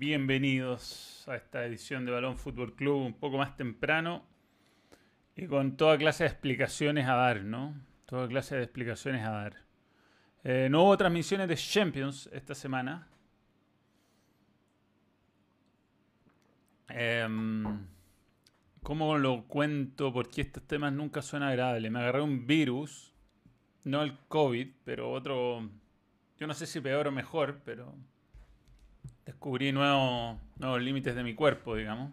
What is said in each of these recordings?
bienvenidos a esta edición de Balón Fútbol Club un poco más temprano y con toda clase de explicaciones a dar, ¿no? Toda clase de explicaciones a dar. Eh, no hubo transmisiones de Champions esta semana. Em, ¿Cómo lo cuento? Porque estos temas nunca son agradables. Me agarré un virus, no el COVID, pero otro, yo no sé si peor o mejor, pero descubrí nuevos, nuevos límites de mi cuerpo, digamos.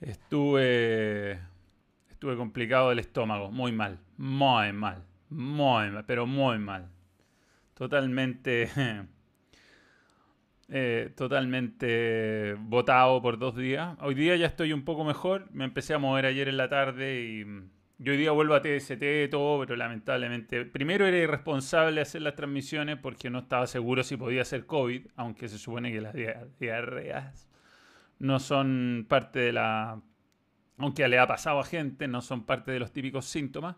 Estuve, estuve complicado del estómago, muy mal, muy mal, muy mal, pero muy mal. Totalmente, eh, totalmente botado por dos días. Hoy día ya estoy un poco mejor, me empecé a mover ayer en la tarde y yo hoy día vuelvo a TST todo, pero lamentablemente. Primero era irresponsable hacer las transmisiones porque no estaba seguro si podía ser COVID, aunque se supone que las diarreas no son parte de la. Aunque le ha pasado a gente, no son parte de los típicos síntomas.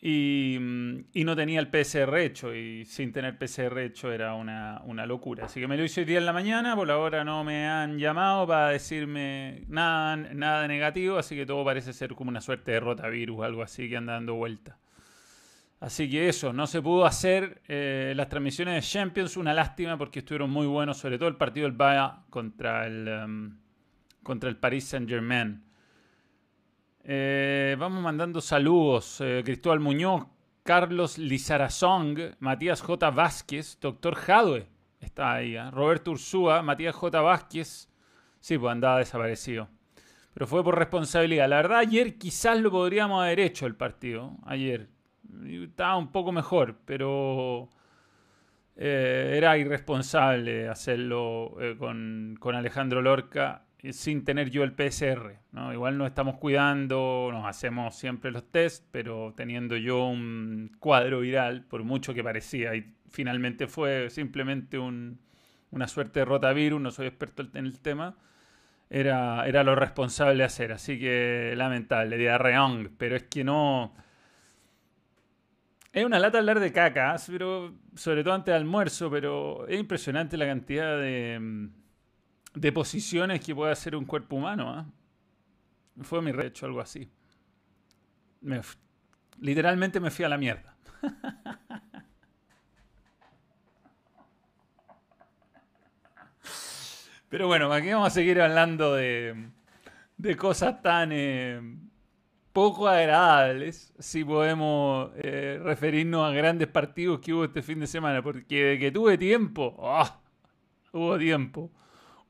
Y, no tenía el PCR hecho, y sin tener PCR hecho era una, locura. Así que me lo hice hoy día en la mañana, por ahora no me han llamado para decirme nada, nada negativo, así que todo parece ser como una suerte de rotavirus, algo así que anda dando vuelta. Así que eso, no se pudo hacer eh, las transmisiones de Champions, una lástima porque estuvieron muy buenos, sobre todo el partido del Bayern contra el, em, contra el Paris Saint Germain. Eh, vamos mandando saludos. Eh, Cristóbal Muñoz, Carlos Lizarazong, Matías J. Vázquez, Doctor Jadwe. Está ahí. ¿eh? Roberto Ursúa, Matías J. Vázquez. Sí, pues andaba desaparecido. Pero fue por responsabilidad. La verdad, ayer quizás lo podríamos haber hecho el partido. Ayer. Estaba un poco mejor, pero era irresponsable hacerlo con, con Alejandro Lorca sin tener yo el PCR. ¿no? Igual nos estamos cuidando, nos hacemos siempre los test, pero teniendo yo un cuadro viral, por mucho que parecía, y finalmente fue simplemente una suerte de rotavirus, no soy experto en el tema, era, era lo responsable de hacer. Así que lamentable, diarreón, pero es que no... Es una lata hablar de caca, pero sobre todo antes del almuerzo, pero es impresionante la cantidad de de posiciones que puede hacer un cuerpo humano. ¿ah? Fue mi recho, algo así. literalmente me fui a la mierda. Pero bueno, aquí vamos a seguir hablando de, de cosas tan eh, poco agradables, si podemos eh, referirnos a grandes partidos que hubo este fin de semana, porque de que tuve tiempo, ¡ah! hubo tiempo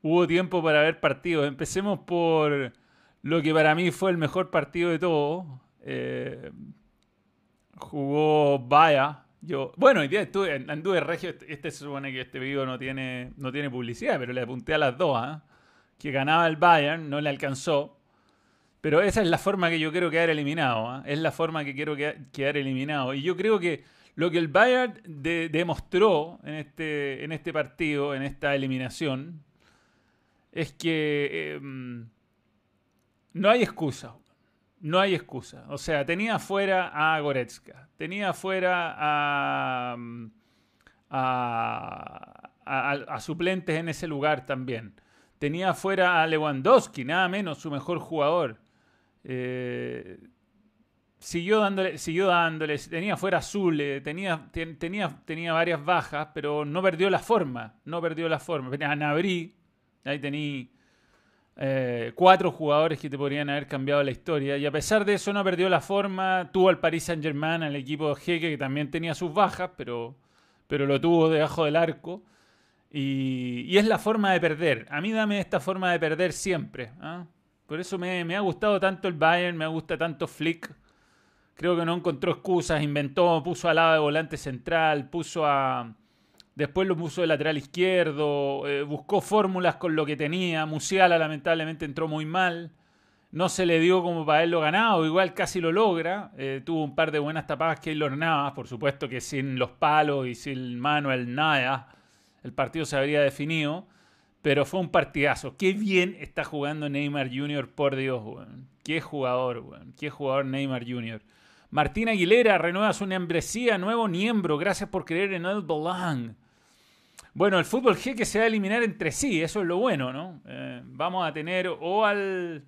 hubo tiempo para ver partidos. Empecemos por lo que para mí fue el mejor partido de todo. Eh, jugó Vaya. Yo, bueno, hoy día estuve, anduve regio. Este, este se supone que este video no tiene, no tiene publicidad, pero le apunté a las dos. ¿ah? Que ganaba el Bayern, no le alcanzó. Pero esa es la forma que yo quiero quedar eliminado. ¿ah? Es la forma que quiero quedar eliminado. Y yo creo que lo que el Bayern demostró en este, en este partido, en esta eliminación, es que em, no hay excusa. No hay excusa. O sea, tenía afuera a Goretzka, tenía afuera a, a, suplentes en ese lugar también. Tenía afuera a Lewandowski, nada menos, su mejor jugador. Eh, siguió dándole, siguió dándole, tenía fuera Zule, tenía, tenía, tenía varias bajas, pero no perdió la forma, no perdió la forma. A Nabri, Ahí tení eh, cuatro jugadores que te podrían haber cambiado la historia. Y a pesar de eso no perdió la forma. Tuvo al Paris Saint Germain, al equipo de Jeque, que también tenía sus bajas, pero, pero lo tuvo debajo del arco. Y, es la forma de perder. A mí dame esta forma de perder siempre. ¿ah? Por eso me, ha gustado tanto el Bayern, me gusta tanto Flick. Creo que no encontró excusas, inventó, puso al lado de volante central, puso a, Después lo puso de lateral izquierdo, eh, buscó fórmulas con lo que tenía. Musiala lamentablemente entró muy mal. No se le dio como para él lo ganado, igual casi lo logra. Eh, tuvo un par de buenas tapadas que lo Navas, por supuesto que sin los palos y sin Manuel nada, el partido se habría definido. Pero fue un partidazo. Qué bien está jugando Neymar Jr., por Dios, Qué jugador, Qué jugador Neymar Jr. Martín Aguilera renueva su membresía, nuevo miembro. Gracias por creer en el Belong. Bueno, el fútbol G que se va a eliminar entre sí, eso es lo bueno, ¿no? Eh, vamos a tener o al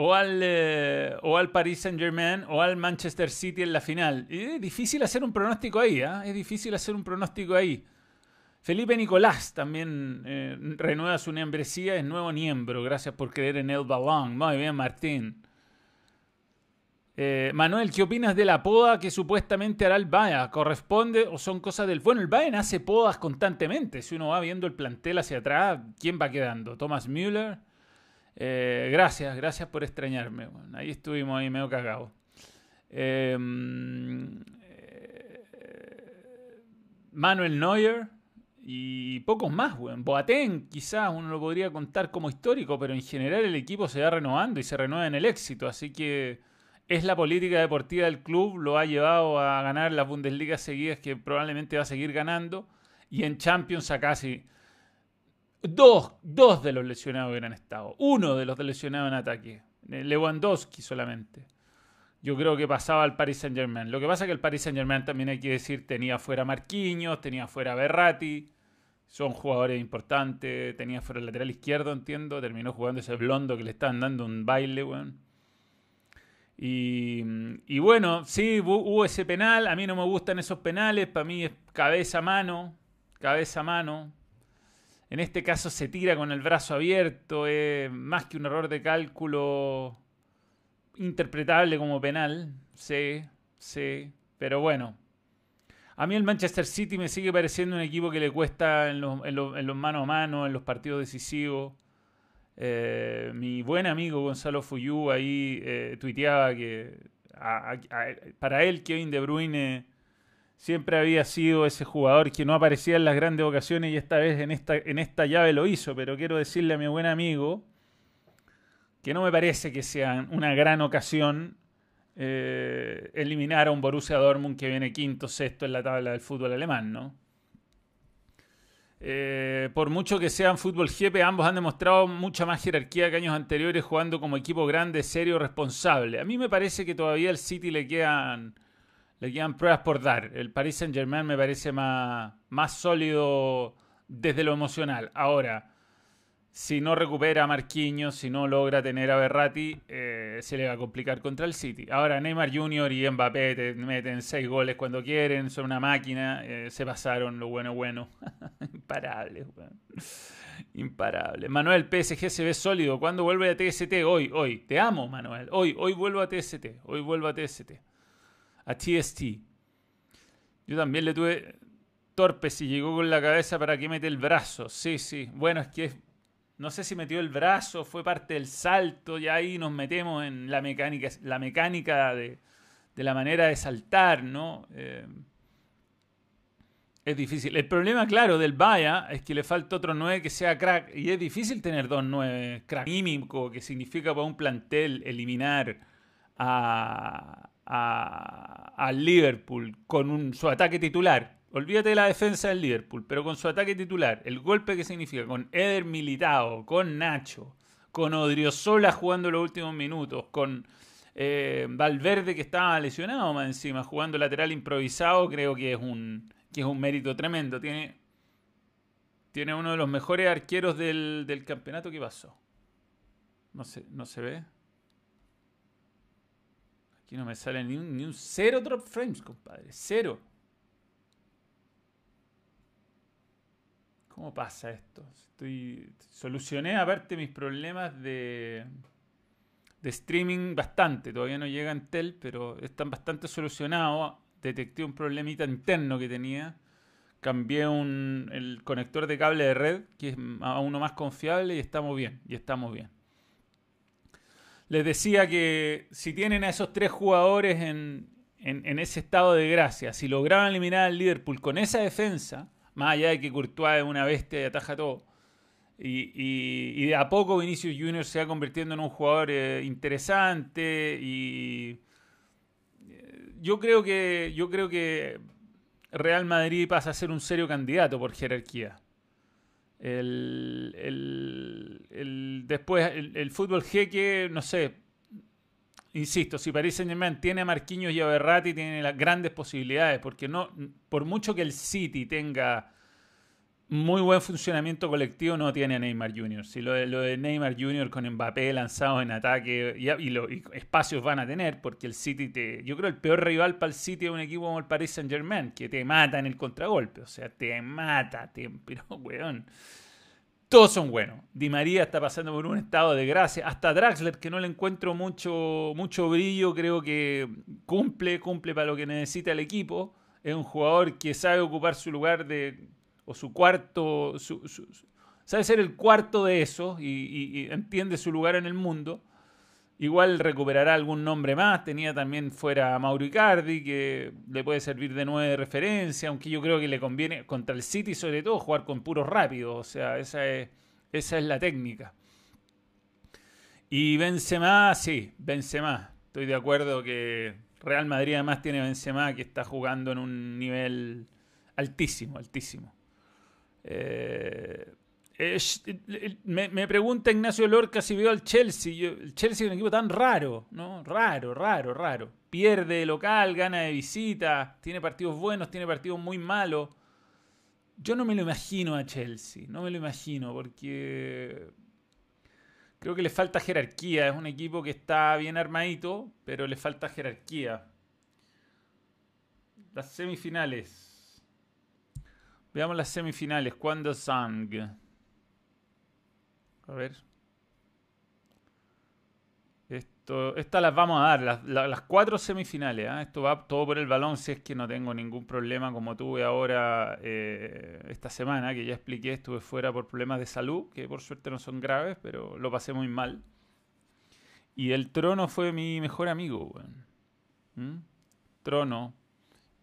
o al, eh, o al Paris Saint Germain o al Manchester City en la final. es difícil hacer un pronóstico ahí, ¿eh? es difícil hacer un pronóstico ahí. Felipe Nicolás también eh, renueva su membresía, es nuevo miembro, gracias por creer en el balón. Muy bien, Martín. Eh, Manuel, ¿qué opinas de la poda que supuestamente hará el Bayern? ¿Corresponde o son cosas del... Bueno, el Bayern hace podas constantemente. Si uno va viendo el plantel hacia atrás, ¿quién va quedando? Thomas Müller. Eh, gracias, gracias por extrañarme. ahí estuvimos ahí medio cagados. Em, Manuel Neuer y pocos más, weón. Boateng quizás uno lo podría contar como histórico, pero en general el equipo se va renovando y se renueva en el éxito, así que es la política deportiva del club, lo ha llevado a ganar las Bundesliga seguidas que probablemente va a seguir ganando. Y en Champions a casi dos, dos de los lesionados hubieran estado. Uno de los lesionados en ataque. Lewandowski solamente. Yo creo que pasaba al Paris Saint Germain. Lo que pasa es que el Paris Saint Germain también hay que decir tenía fuera Marquinhos, tenía fuera Berrati. Son jugadores importantes. Tenía fuera el lateral izquierdo, entiendo. Terminó jugando ese blondo que le estaban dando un baile, weón. Y, bueno, sí, hubo ese penal. A mí no me gustan esos penales. Para mí es cabeza mano. Cabeza mano. En este caso se tira con el brazo abierto. Es más que un error de cálculo interpretable como penal. Sí, sí. Pero bueno. A mí el Manchester City me sigue pareciendo un equipo que le cuesta en los, en los mano a mano, en los partidos decisivos. Eh, mi buen amigo Gonzalo Fuyú ahí eh, tuiteaba que para él Kevin De Bruyne siempre había sido ese jugador que no aparecía en las grandes ocasiones y esta vez en esta, en esta llave lo hizo, pero quiero decirle a mi buen amigo que no me parece que sea una gran ocasión eh, eliminar a un Borussia Dortmund que viene quinto, sexto en la tabla del fútbol alemán, ¿no? Eh, por mucho que sean fútbol GP, ambos han demostrado mucha más jerarquía que años anteriores jugando como equipo grande, serio, responsable. A mí me parece que todavía al City le quedan, le quedan pruebas por dar. El Paris Saint Germain me parece más, más sólido desde lo emocional. Ahora, si no recupera a Marquinhos, si no logra tener a Berratti, eh, se le va a complicar contra el City. Ahora Neymar Jr. y Mbappé te meten seis goles cuando quieren, son una máquina, eh, se pasaron lo bueno bueno. Imparable, Imparable. Manuel, PSG se ve sólido. ¿Cuándo vuelve a TST? Hoy, hoy. Te amo, Manuel. Hoy, hoy vuelvo a TST. Hoy vuelvo a TST. A TST. Yo también le tuve torpe si llegó con la cabeza para que mete el brazo. Sí, sí. Bueno, es que es no sé si metió el brazo, fue parte del salto, y ahí nos metemos en la mecánica, la mecánica de, la manera de saltar, ¿no? Eh, es difícil. El problema, claro, del Vaya es que le falta otro 9 que sea crack. Y es difícil tener dos 9 crack. Mímico, que significa para un plantel eliminar a, a, Liverpool con su ataque titular Olvídate de la defensa del Liverpool, pero con su ataque titular, el golpe que significa con Eder Militao, con Nacho, con Odriozola jugando los últimos minutos, con eh, Valverde que estaba lesionado más encima, jugando lateral improvisado, creo que es un, que es un mérito tremendo. Tiene, tiene uno de los mejores arqueros del, del campeonato. ¿Qué pasó? No se, no se ve. Aquí no me sale ni un, ni un cero drop frames, compadre. Cero. ¿Cómo pasa esto? Solucioné aparte mis problemas de, streaming bastante. Todavía no llega en Tel, pero están bastante solucionados. Detecté un problemita interno que tenía. Cambié el conector de cable de red, que es a uno más confiable, y estamos bien. Y estamos bien. Les decía que si tienen a esos tres jugadores en, en ese estado de gracia, si lograban eliminar al Liverpool con esa defensa, más allá de que Courtois es una bestia y ataja todo. Y, de a poco Vinicius Junior se va convirtiendo en un jugador eh, interesante y eh, yo creo que yo creo que Real Madrid pasa a ser un serio candidato por jerarquía. El, después el, fútbol jeque, no sé, insisto, si Paris Saint Germain tiene a Marquinhos y a Berratti, tiene las grandes posibilidades, porque no, por mucho que el City tenga muy buen funcionamiento colectivo no tiene Neymar Jr. Si lo de, Neymar Jr. con Mbappé lanzado en ataque y, y, espacios van a tener, porque el City te. Yo creo el peor rival para el City es un equipo como el Paris Saint Germain, que te mata en el contragolpe. O sea, te mata, te, pero weón. Todos son buenos. Di María está pasando por un estado de gracia. Hasta Draxler, que no le encuentro mucho, mucho brillo, creo que cumple, cumple para lo que necesita el equipo. Es un jugador que sabe ocupar su lugar de o su cuarto, sabe ser el cuarto de eso y, entiende su lugar en el mundo. Igual recuperará algún nombre más. Tenía también fuera Mauro Icardi, que le puede servir de nueve de referencia, aunque yo creo que le conviene contra el City, sobre todo, jugar con puros rápidos. O sea, esa es, esa es la técnica. Y Benzema, sí, Benzema. Estoy de acuerdo que Real Madrid además tiene Benzema que está jugando en un nivel altísimo, altísimo. Eh, me, pregunta Ignacio Lorca si veo al Chelsea. el Chelsea es un equipo tan raro, ¿no? Raro, raro, raro. Pierde local, gana de visita, tiene partidos buenos, tiene partidos muy malos. Yo no me lo imagino a Chelsea, no me lo imagino, porque creo que le falta jerarquía. Es un equipo que está bien armadito, pero le falta jerarquía. Las semifinales. Veamos las semifinales. ¿Cuándo sang? A ver. Esto, estas las vamos a dar, las, cuatro semifinales. ¿ah? Esto va todo por el balón si es que no tengo ningún problema como tuve ahora eh, esta semana, que ya expliqué, estuve fuera por problemas de salud, que por suerte no son graves, pero lo pasé muy mal. Y el trono fue mi mejor amigo. ¿Mm? Trono,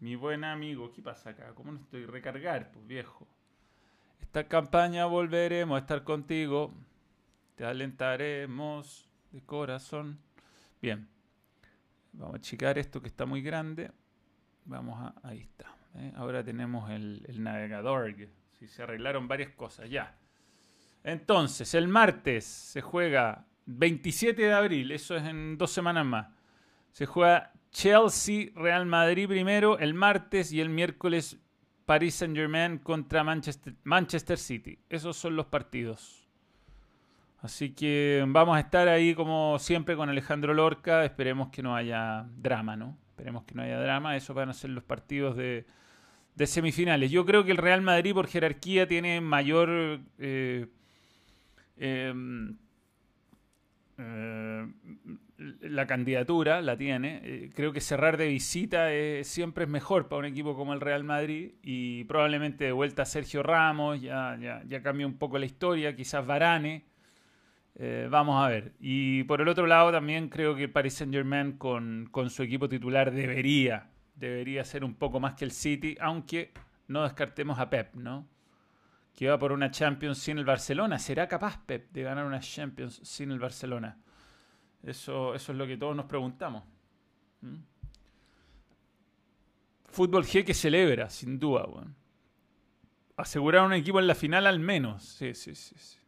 mi buen amigo, ¿qué pasa acá? ¿Cómo no estoy? Recargar, pues viejo. Esta campaña volveremos a estar contigo. Te alentaremos de corazón. Bien. Vamos a achicar esto que está muy grande. Vamos a... Ahí está. ¿eh? Ahora tenemos el, el navegador. Si se arreglaron varias cosas. Ya. Entonces, el martes se juega 27 de abril. Eso es en dos semanas más. Se juega Chelsea, Real Madrid primero el martes y el miércoles Paris Saint Germain contra Manchester, Manchester City. Esos son los partidos. Así que vamos a estar ahí como siempre con Alejandro Lorca. Esperemos que no haya drama, ¿no? Esperemos que no haya drama. Esos van a ser los partidos de, semifinales. Yo creo que el Real Madrid por jerarquía tiene mayor... Eh, em, eh, la candidatura la tiene. Eh, creo que cerrar de visita siempre es mejor para un equipo como el Real Madrid y probablemente de vuelta Sergio Ramos, ya, ya, ya cambia un poco la historia, quizás Varane. Eh, vamos a ver. Y por el otro lado también creo que Paris Saint Germain con, con su equipo titular debería, debería ser un poco más que el City, aunque no descartemos a Pep, ¿no? Que va por una Champions sin el Barcelona. ¿Será capaz Pep de ganar una Champions sin el Barcelona? Eso, eso es lo que todos nos preguntamos. ¿Mm? Fútbol G que celebra, sin duda. Asegurar un equipo en la final al menos. Sí, sí, sí, sí.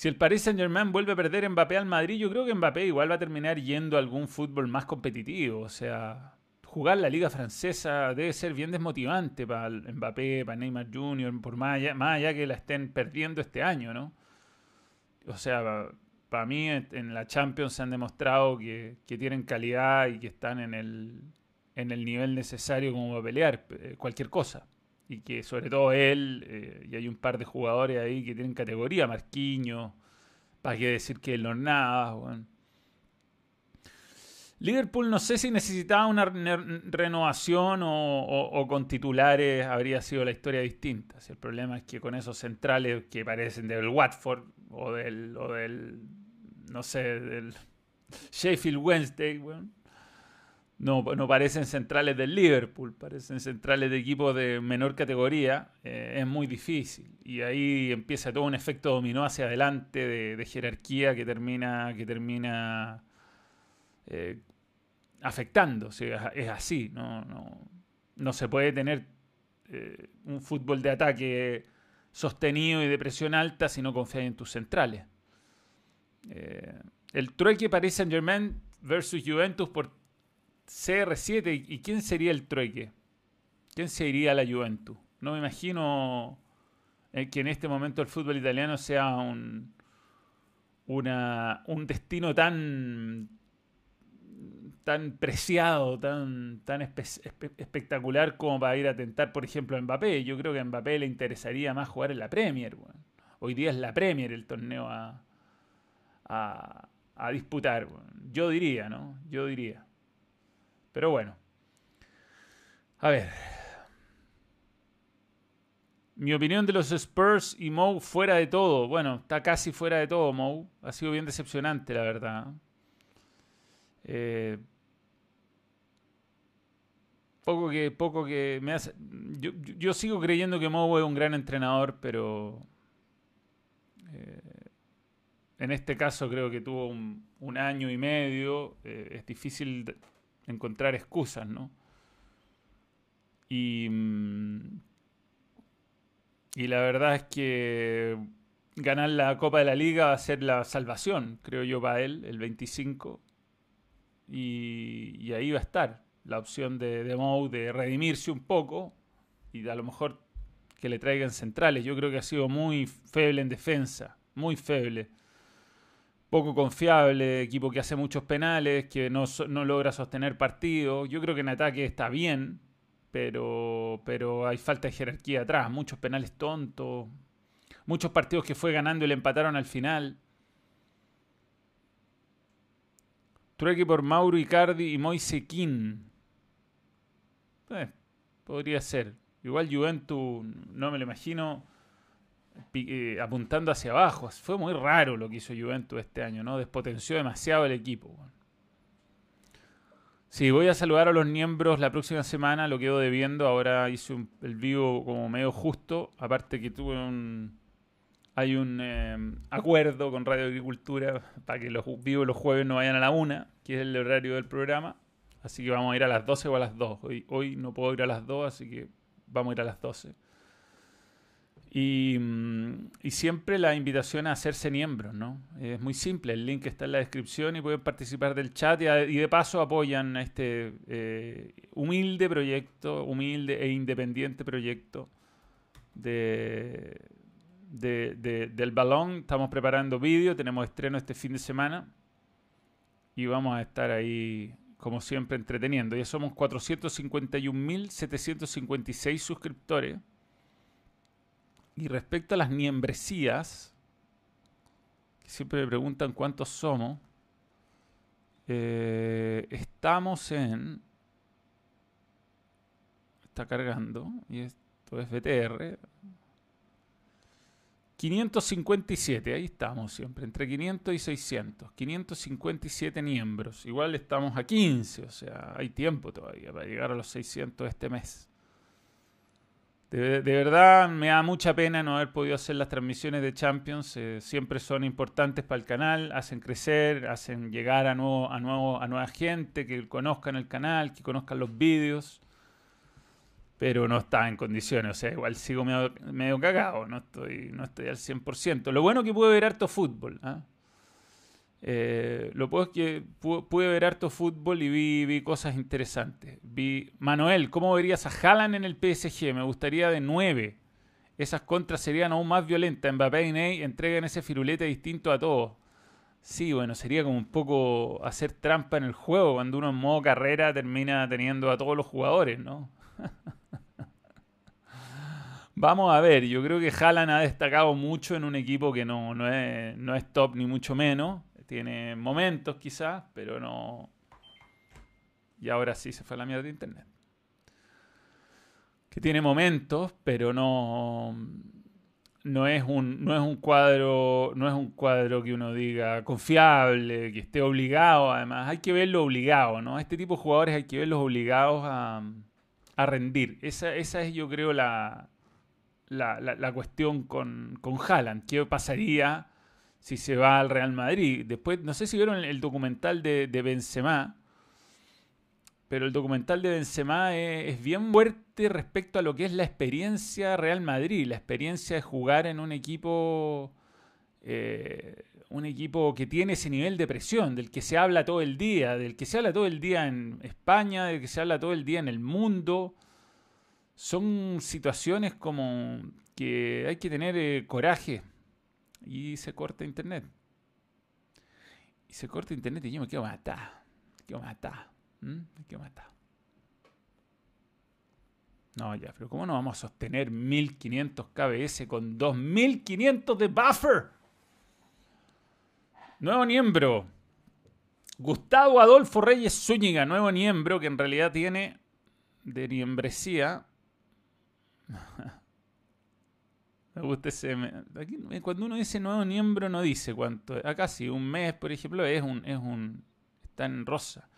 Si el Paris Saint Germain vuelve a perder Mbappé al Madrid, yo creo que Mbappé igual va a terminar yendo a algún fútbol más competitivo. O sea, jugar la liga francesa debe ser bien desmotivante para Mbappé, para Neymar Jr., por más allá, más allá que la estén perdiendo este año, ¿no? O sea, para mí en la Champions se han demostrado que, tienen calidad y que están en el, en el nivel necesario como para pelear eh, cualquier cosa. Y que sobre todo él, eh, y hay un par de jugadores ahí que tienen categoría, Marquinhos, para qué decir que los nada, bueno. Liverpool no sé si necesitaba una renovación o, con titulares habría sido la historia distinta. El problema es que con esos centrales que parecen del Watford o del, o del no sé, del Sheffield Wednesday, no, no parecen centrales del Liverpool, parecen centrales de equipos de menor categoría, eh, es muy difícil. Y ahí empieza todo un efecto dominó hacia adelante de, jerarquía que termina, que termina eh, afectando. es así, no, no, no, se puede tener eh, un fútbol de ataque sostenido y de presión alta si no confías en tus centrales. El trueque Paris Saint Germain versus Juventus por CR7. ¿Y quién sería el trueque? ¿Quién sería la Juventus? No me imagino eh, que en este momento el fútbol italiano sea un, un destino tan tan preciado, tan, tan espectacular como para ir a tentar, por ejemplo, a Mbappé. Yo creo que a Mbappé le interesaría más jugar en la Premier. Hoy día es la Premier el torneo a, a, disputar. Yo diría, ¿no? Yo diría. Pero bueno. A ver. Mi opinión de los Spurs y Moe fuera de todo. Bueno, está casi fuera de todo, Moe. Ha sido bien decepcionante, la verdad. Eh, poco que, poco que me hace. Yo, sigo creyendo que Moe es un gran entrenador, pero. Eh, en este caso creo que tuvo un, año y medio. Eh, es difícil encontrar excusas, ¿no? Y. Mm, y la verdad es que ganar la Copa de la Liga va a ser la salvación, creo yo, para él, el 25 y, ahí va a estar la opción de, de Mou de redimirse un poco y a lo mejor que le traigan centrales. Yo creo que ha sido muy feble en defensa, muy feble. Poco confiable, equipo que hace muchos penales, que no, no logra sostener partidos. Yo creo que en ataque está bien, pero, pero hay falta de jerarquía atrás. Muchos penales tontos, muchos partidos que fue ganando y le empataron al final. Trueque por Mauro Icardi y Moise King. Eh, podría ser. Igual Juventus no me lo imagino eh, apuntando hacia abajo. Fue muy raro lo que hizo Juventus este año, ¿no? Despotenció demasiado el equipo. Sí, voy a saludar a los miembros la próxima semana, lo quedo debiendo. Ahora hice el vivo como medio justo. Aparte que tuve un, hay un em, acuerdo con Radio Agricultura para que los vivos los jueves no vayan a la una, que es el horario del programa. Así que vamos a ir a las 12 o a las 2. Hoy, hoy no puedo ir a las 2, así que vamos a ir a las 12. Y, mm, y, siempre la invitación a hacerse miembros, ¿no? Es muy simple, el link está en la descripción y pueden participar del chat y, de paso apoyan este eh, humilde proyecto, humilde e independiente proyecto de, del balón. Estamos preparando vídeo, tenemos estreno este fin de semana y vamos a estar ahí, como siempre, entreteniendo. Ya somos 451.756 suscriptores. Y respecto a las membresías, que siempre me preguntan cuántos somos, eh, estamos en... Está cargando, y esto es BTR, 557, ahí estamos siempre, entre 500 y 600. 557 miembros. Igual estamos a 15, o sea, hay tiempo todavía para llegar a los 600 este mes. De, verdad me da mucha pena no haber podido hacer las transmisiones de Champions. Eh, siempre son importantes para el canal, hacen crecer, hacen llegar a, nuevo, a, nuevo, a nueva gente, que conozcan el canal, que conozcan los vídeos pero no está en condiciones. O sea, igual sigo medio, cagado, no estoy, no estoy al 100%. Lo bueno que pude ver harto fútbol. ¿ah? Eh, lo puedo es que pude, ver harto fútbol y vi, vi, cosas interesantes. Vi, Manuel, ¿cómo verías a Haaland en el PSG? Me gustaría de 9. Esas contras serían aún más violentas. Mbappé y Ney entregan ese firulete distinto a todos. Sí, bueno, sería como un poco hacer trampa en el juego cuando uno en modo carrera termina teniendo a todos los jugadores, ¿no? Vamos a ver, yo creo que Haaland ha destacado mucho en un equipo que no, no, es, no es top ni mucho menos. Tiene momentos quizás, pero no... Y ahora sí se fue a la mierda de internet. Que tiene momentos, pero no no es un no es un cuadro no es un cuadro que uno diga confiable que esté obligado además hay que verlo obligado no este tipo de jugadores hay que verlos obligados a, a rendir esa, esa es yo creo la, la, cuestión con, con Haaland. ¿Qué pasaría si se va al Real Madrid? Después, no sé si vieron el, documental de, de, Benzema, pero el documental de Benzema es, bien fuerte respecto a lo que es la experiencia Real Madrid, la experiencia de jugar en un equipo... Eh, un equipo que tiene ese nivel de presión, del que se habla todo el día, del que se habla todo el día en España, del que se habla todo el día en el mundo, son situaciones como que hay que tener eh, coraje y se corta internet. Y se corta internet y yo me quedo matar. Me quedo matar. Me quedo matar. No, ya, pero ¿cómo no vamos a sostener 1500 KBS con 2500 de buffer? Nuevo miembro. Gustavo Adolfo Reyes Zúñiga, nuevo miembro que en realidad tiene de miembresía Me gusta ese. cuando uno dice nuevo miembro, no dice cuánto. Acá sí, un mes, por ejemplo, es un. Es un está en rosa.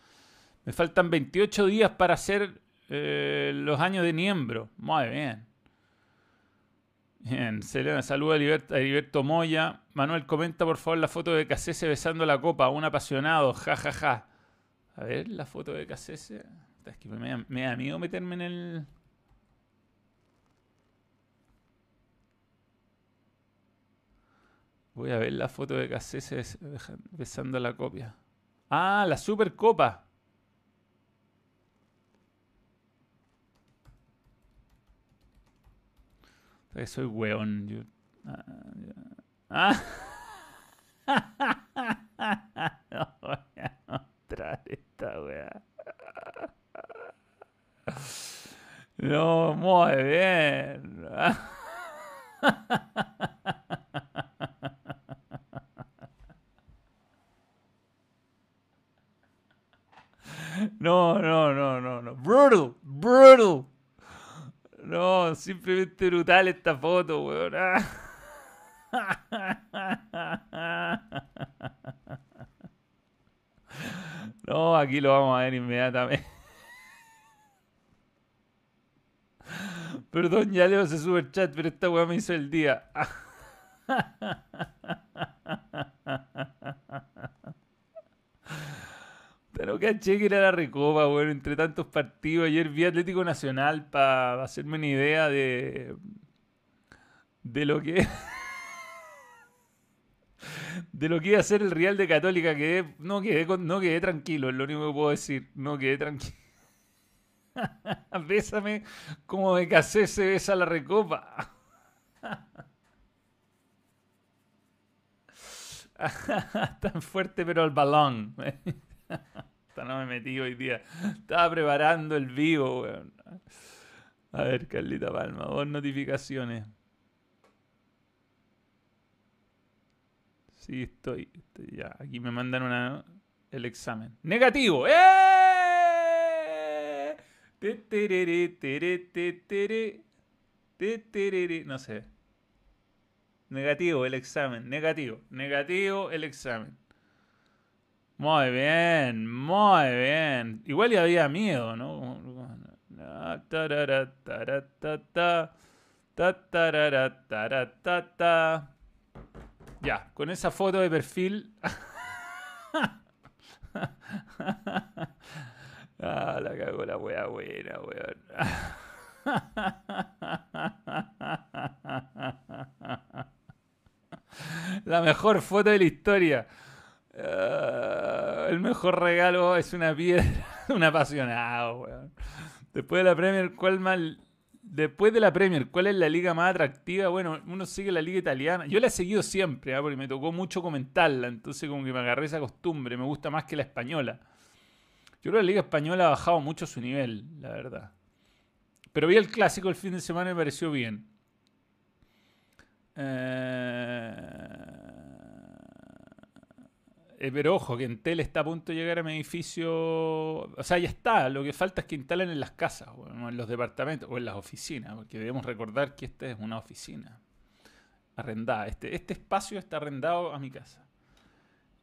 Me faltan 28 días para hacer eh, los años de miembro. Muy bien. Bien, Selena saluda a Heriberto, Moya. Manuel, comenta por favor la foto de Casese besando la copa. Un apasionado, ja, ja, ja. A ver, la foto de Casese. Es que me, me da miedo meterme en el. Voy a ver la foto de Cassese besando la copia. Ah, la Supercopa. soy weón. Yo... Ah, no voy a mostrar esta weá. No, muy bien. No, no, no, no, no. Brutal, brutal. No, brutal esta foto, weón. No, aquí lo vamos a ver inmediatamente. Perdón, ya leo ese super chat, pero esta weá me hizo el día. Caché que era la recopa, bueno, entre tantos partidos. Ayer vi Atlético Nacional para hacerme una idea de. de lo que. de lo que iba a ser el Real de Católica. Que no quedé, no quedé tranquilo, es lo único que puedo decir. No quedé tranquilo. Bésame como de casé se besa la recopa. Tan fuerte, pero el balón. Hasta no me metí hoy día. Estaba preparando el vivo, weón. A ver, Carlita Palma, dos notificaciones. Sí, estoy, estoy, ya. Aquí me mandan una, el examen. ¡Negativo! ¡Eh! No sé. Negativo el examen. Negativo. Negativo el examen. Muy bien, muy bien. Igual ya había miedo, ¿no? Ya, con esa foto de perfil. ah, la cago la wea buena, weón. la mejor foto de la historia. Ah, el mejor regalo es una piedra. un apasionado, weón. Después de la Premier, ¿cuál mal? Después de la Premier, ¿cuál es la liga más atractiva? Bueno, uno sigue la liga italiana. Yo la he seguido siempre, ¿ah? porque me tocó mucho comentarla. Entonces, como que me agarré esa costumbre. Me gusta más que la española. Yo creo que la liga española ha bajado mucho su nivel, la verdad. Pero vi el clásico el fin de semana y me pareció bien. Eh. Eh, pero ojo, que Entel está a punto de llegar a mi edificio. O sea, ya está. Lo que falta es que instalen en las casas, o en los departamentos, o en las oficinas, porque debemos recordar que esta es una oficina arrendada. Este, este espacio está arrendado a mi casa.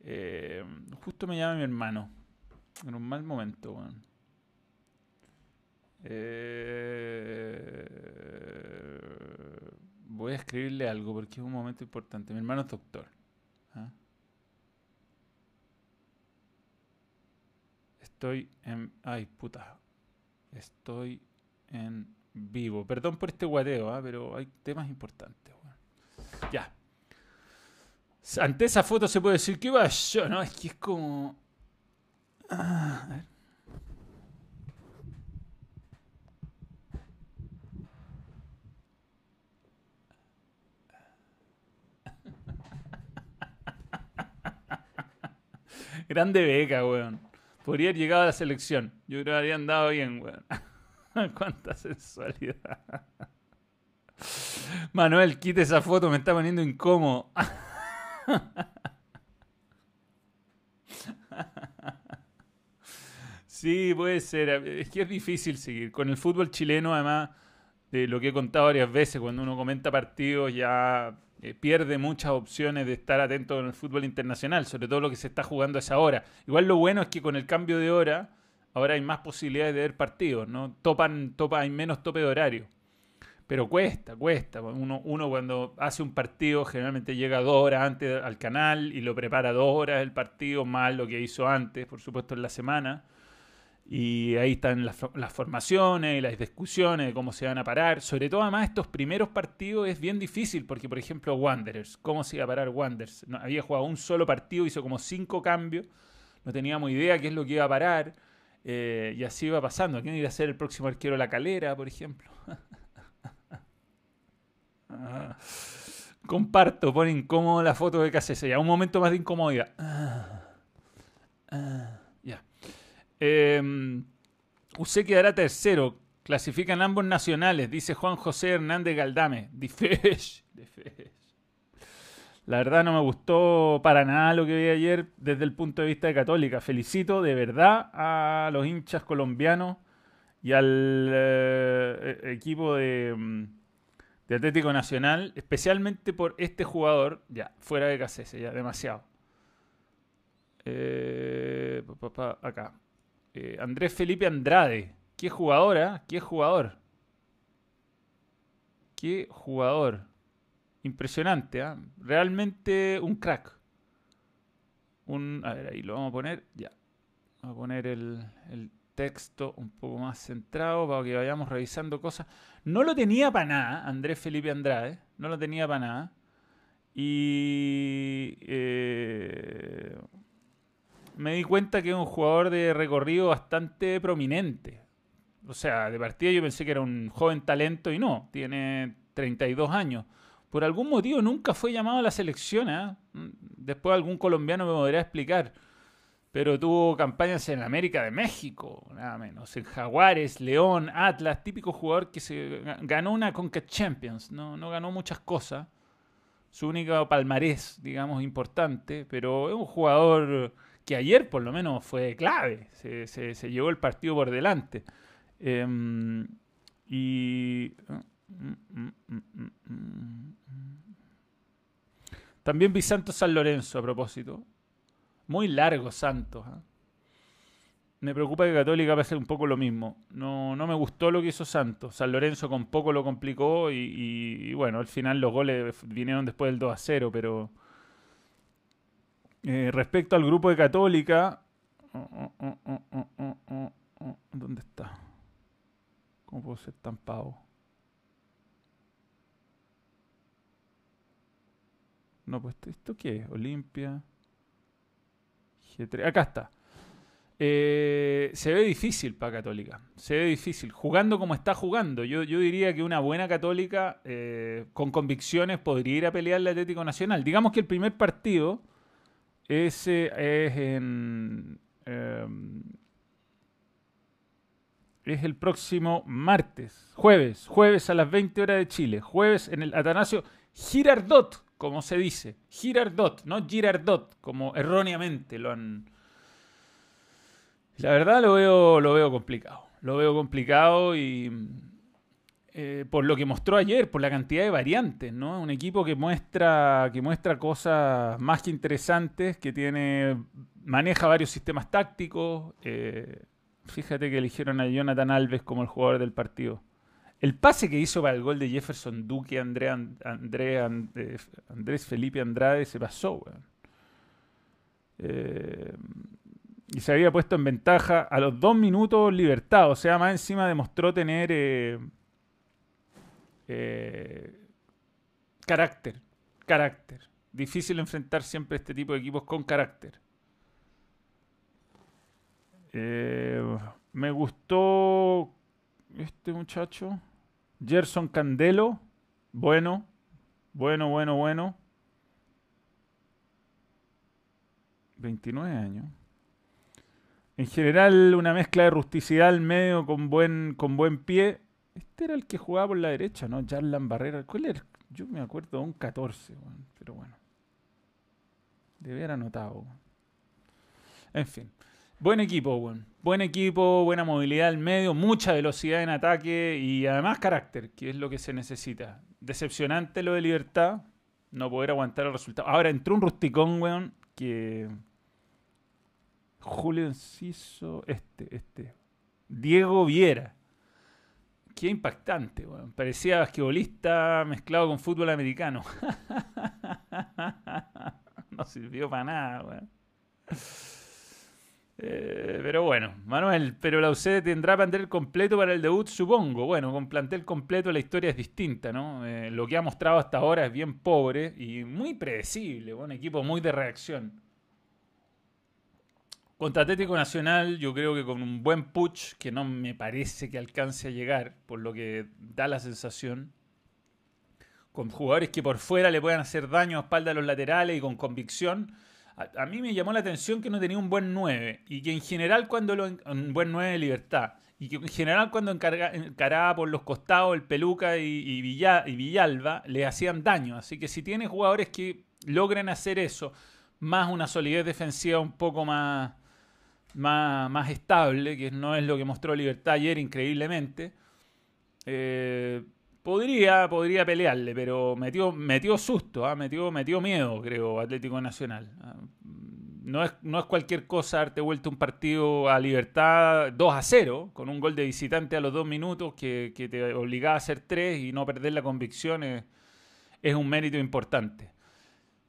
Eh, justo me llama mi hermano. En un mal momento, eh, voy a escribirle algo porque es un momento importante. Mi hermano es doctor. Estoy en. Ay, puta. Estoy en vivo. Perdón por este guateo, ¿eh? pero hay temas importantes. Bueno. Ya. Ante esa foto se puede decir que iba yo, ¿no? Es que es como. Ah, a ver. Grande beca, weón. Podría haber llegado a la selección. Yo creo que habría andado bien, weón. Cuánta sensualidad. Manuel, quite esa foto, me está poniendo incómodo. Sí, puede ser. Es que es difícil seguir. Con el fútbol chileno, además, de lo que he contado varias veces, cuando uno comenta partidos ya eh, pierde muchas opciones de estar atento en el fútbol internacional, sobre todo lo que se está jugando a esa hora. Igual lo bueno es que con el cambio de hora, ahora hay más posibilidades de ver partidos, ¿no? Topan, topa, hay menos tope de horario. Pero cuesta, cuesta. Uno, uno cuando hace un partido generalmente llega dos horas antes al canal y lo prepara dos horas el partido, más lo que hizo antes, por supuesto, en la semana. Y ahí están las, formaciones y las discusiones de cómo se van a parar. Sobre todo, además, estos primeros partidos es bien difícil porque, por ejemplo, Wanderers, ¿cómo se iba a parar Wanderers? Había jugado un solo partido, hizo como cinco cambios, no teníamos idea qué es lo que iba a parar. Eh, y así iba pasando. ¿Quién iba a ser el próximo arquero La Calera, por ejemplo? Comparto, pone incómodo la foto de Casese. Ya, un momento más de incomodidad. Ah, ah. Eh, quedará tercero. Clasifican ambos nacionales, dice Juan José Hernández Galdame. La verdad no me gustó para nada lo que vi ayer desde el punto de vista de Católica. Felicito de verdad a los hinchas colombianos y al eh, e-, equipo de, mm, de, Atlético Nacional, especialmente por este jugador, ya, fuera de Casese, ya, demasiado. Eh, acá. Eh, Andrés Felipe Andrade. Qué jugadora, qué jugador. Qué jugador. Impresionante, ¿eh? realmente un crack. Un, a ver, ahí lo vamos a poner. Ya. Vamos a poner el, el texto un poco más centrado para que vayamos revisando cosas. No lo tenía para nada, Andrés Felipe Andrade. No lo tenía para nada. Y eh, me di cuenta que es un jugador de recorrido bastante prominente. O sea, de partida yo pensé que era un joven talento y no, tiene 32 años. Por algún motivo nunca fue llamado a la selección. ¿eh? Después algún colombiano me podrá explicar. Pero tuvo campañas en América de México, nada menos. En Jaguares, León, Atlas, típico jugador que se ganó una Conca Champions. No, no ganó muchas cosas. Su única palmarés, digamos, importante. Pero es un jugador que ayer por lo menos fue clave, se, se, llevó el partido por delante. Em, y también vi Santos San Lorenzo a propósito. Muy largo Santos. ¿ah? Me preocupa que Católica va a ser un poco lo mismo. No, no me gustó lo que hizo Santos. San Lorenzo con poco lo complicó y, y bueno, al final los goles vinieron después del 2 a 0, pero eh, respecto al grupo de Católica. Oh, oh, oh, ¿Dónde está? ¿Cómo puedo ser tan pavo? No, pues esto qué es? Olimpia. G3. Acá está. Eh, se ve difícil para Católica. Se ve difícil. Jugando como está jugando. Yo, yo diría que una buena Católica eh, con convicciones podría ir a pelear el Atlético Nacional. Digamos que el primer partido ese es en. Em, es el próximo martes, jueves, jueves a las 20 horas de Chile, jueves en el Atanasio Girardot, como se dice, Girardot, no Girardot, como erróneamente lo han... La verdad lo veo, lo veo complicado, lo veo complicado y eh, por lo que mostró ayer, por la cantidad de variantes, ¿no? Un equipo que muestra, que muestra cosas más que interesantes, que tiene, maneja varios sistemas tácticos. Eh, fíjate que eligieron a Jonathan Alves como el jugador del partido. El pase que hizo para el gol de Jefferson Duque, André, André, Andrés Felipe Andrade, se pasó, eh, y se había puesto en ventaja a los dos minutos libertad. O sea, más encima demostró tener eh, carácter, carácter. Difícil enfrentar siempre este tipo de equipos con carácter. Eh, me gustó este muchacho. Gerson Candelo. Bueno, bueno, bueno, bueno. 29 años. En general, una mezcla de rusticidad al medio con buen, con buen pie. Este era el que jugaba por la derecha, ¿no? Jarlan Barrera. ¿Cuál era? Yo me acuerdo de un 14, pero bueno. Debe haber anotado. En fin. Buen equipo, Buen equipo, buena movilidad al medio, mucha velocidad en ataque y además carácter, que es lo que se necesita. Decepcionante lo de libertad, no poder aguantar el resultado. Ahora entró un rusticón, weón, que Julio Enciso, este, este. Diego Viera. Qué impactante. Parecía basquetbolista mezclado con fútbol americano. no sirvió para nada. Eh, pero bueno, Manuel, pero la UCD tendrá plantel completo para el debut, supongo. Bueno, con plantel completo la historia es distinta, ¿no? Eh, lo que ha mostrado hasta ahora es bien pobre y muy predecible, un equipo muy de reacción. Contra Atlético Nacional, yo creo que con un buen push, que no me parece que alcance a llegar, por lo que da la sensación, con jugadores que por fuera le puedan hacer daño a espalda a los laterales y con convicción. A, mí me llamó la atención que no tenía un buen 9 y que en general cuando lo... un buen 9 de libertad y que en general cuando encaraba por los costados el Peluca y, y Villalba le hacían daño. Así que si tiene jugadores que logren hacer eso, más una solidez defensiva un poco más más, estable, que no es lo que mostró Libertad ayer increíblemente, eh, podría, podría pelearle, pero metió, metió susto, ¿ah? metió, metió miedo, creo, Atlético Nacional. ¿ah? No es, no es cualquier cosa darte vuelta un partido a libertad 2 a 0, con un gol de visitante a los dos minutos que, te obligaba a hacer tres y no perder la convicción es, es un mérito importante.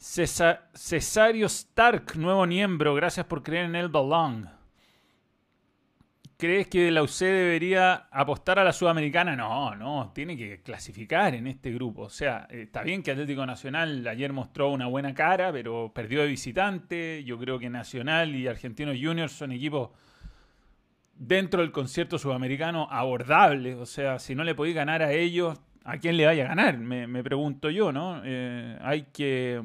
Cesario Stark, nuevo miembro, gracias por creer en el Balong. ¿Crees que la UC debería apostar a la Sudamericana? No, no, tiene que clasificar en este grupo. O sea, está bien que Atlético Nacional ayer mostró una buena cara, pero perdió de visitante. Yo creo que Nacional y Argentinos Juniors son equipos dentro del concierto sudamericano abordables. O sea, si no le podéis ganar a ellos, ¿a quién le vaya a ganar? Me, pregunto yo, ¿no? Eh, hay que